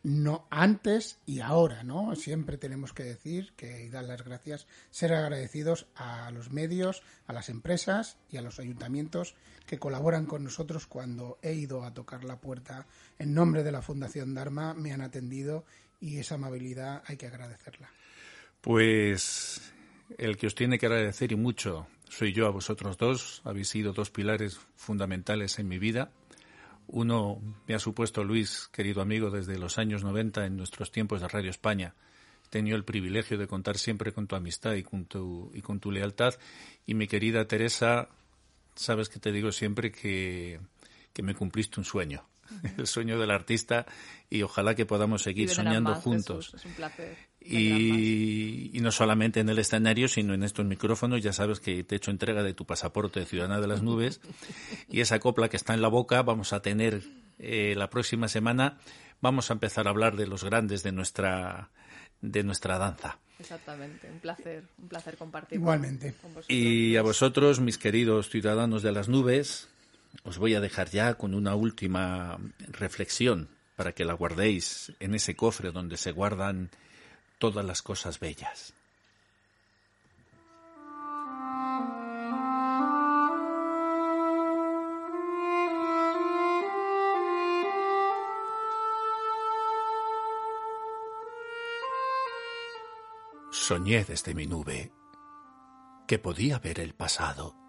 no antes y ahora, ¿no? Siempre tenemos que decir que y dar las gracias, ser agradecidos a los medios, a las empresas y a los ayuntamientos que colaboran con nosotros cuando he ido a tocar la puerta en nombre de la Fundación Dharma, me han atendido y esa amabilidad hay que agradecerla. Pues el que os tiene que agradecer y mucho soy yo a vosotros dos, habéis sido dos pilares fundamentales en mi vida uno me ha supuesto Luis, querido amigo, desde los años 90 en nuestros tiempos de Radio España. He tenido el privilegio de contar siempre con tu amistad y con tu, y con tu lealtad. Y mi querida Teresa, sabes que te digo siempre que, que me cumpliste un sueño. El sueño del artista y ojalá que podamos seguir soñando más, juntos. Jesús, es un placer. Y, y, no solamente en el escenario, sino en estos micrófonos. Ya sabes que te he hecho entrega de tu pasaporte de Ciudadana de las Nubes. y esa copla que está en la boca vamos a tener eh, la próxima semana. Vamos a empezar a hablar de los grandes de nuestra, de nuestra danza. Exactamente, un placer, un placer compartir. Igualmente. Con vosotros. Y a vosotros, mis queridos ciudadanos de las nubes, os voy a dejar ya con una última reflexión para que la guardéis en ese cofre donde se guardan todas las cosas bellas. Soñé desde mi nube que podía ver el pasado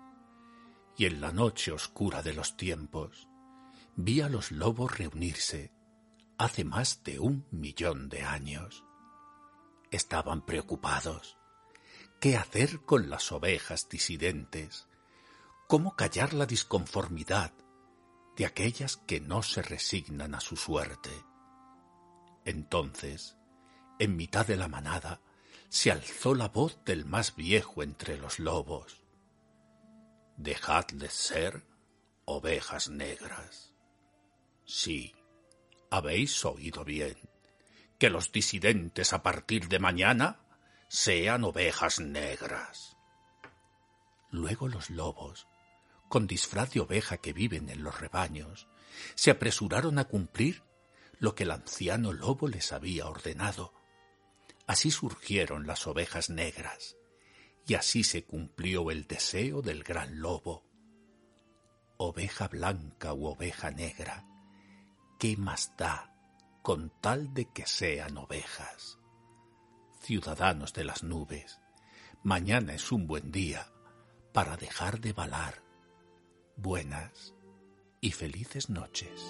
y en la noche oscura de los tiempos vi a los lobos reunirse hace más de un millón de años. Estaban preocupados. ¿Qué hacer con las ovejas disidentes? ¿Cómo callar la disconformidad de aquellas que no se resignan a su suerte? Entonces, en mitad de la manada, se alzó la voz del más viejo entre los lobos. Dejadles ser ovejas negras. Sí, habéis oído bien. Que los disidentes a partir de mañana sean ovejas negras. Luego los lobos, con disfraz de oveja que viven en los rebaños, se apresuraron a cumplir lo que el anciano lobo les había ordenado. Así surgieron las ovejas negras y así se cumplió el deseo del gran lobo. Oveja blanca u oveja negra, ¿qué más da con tal de que sean ovejas? Ciudadanos de las nubes, mañana es un buen día para dejar de balar. Buenas y felices noches.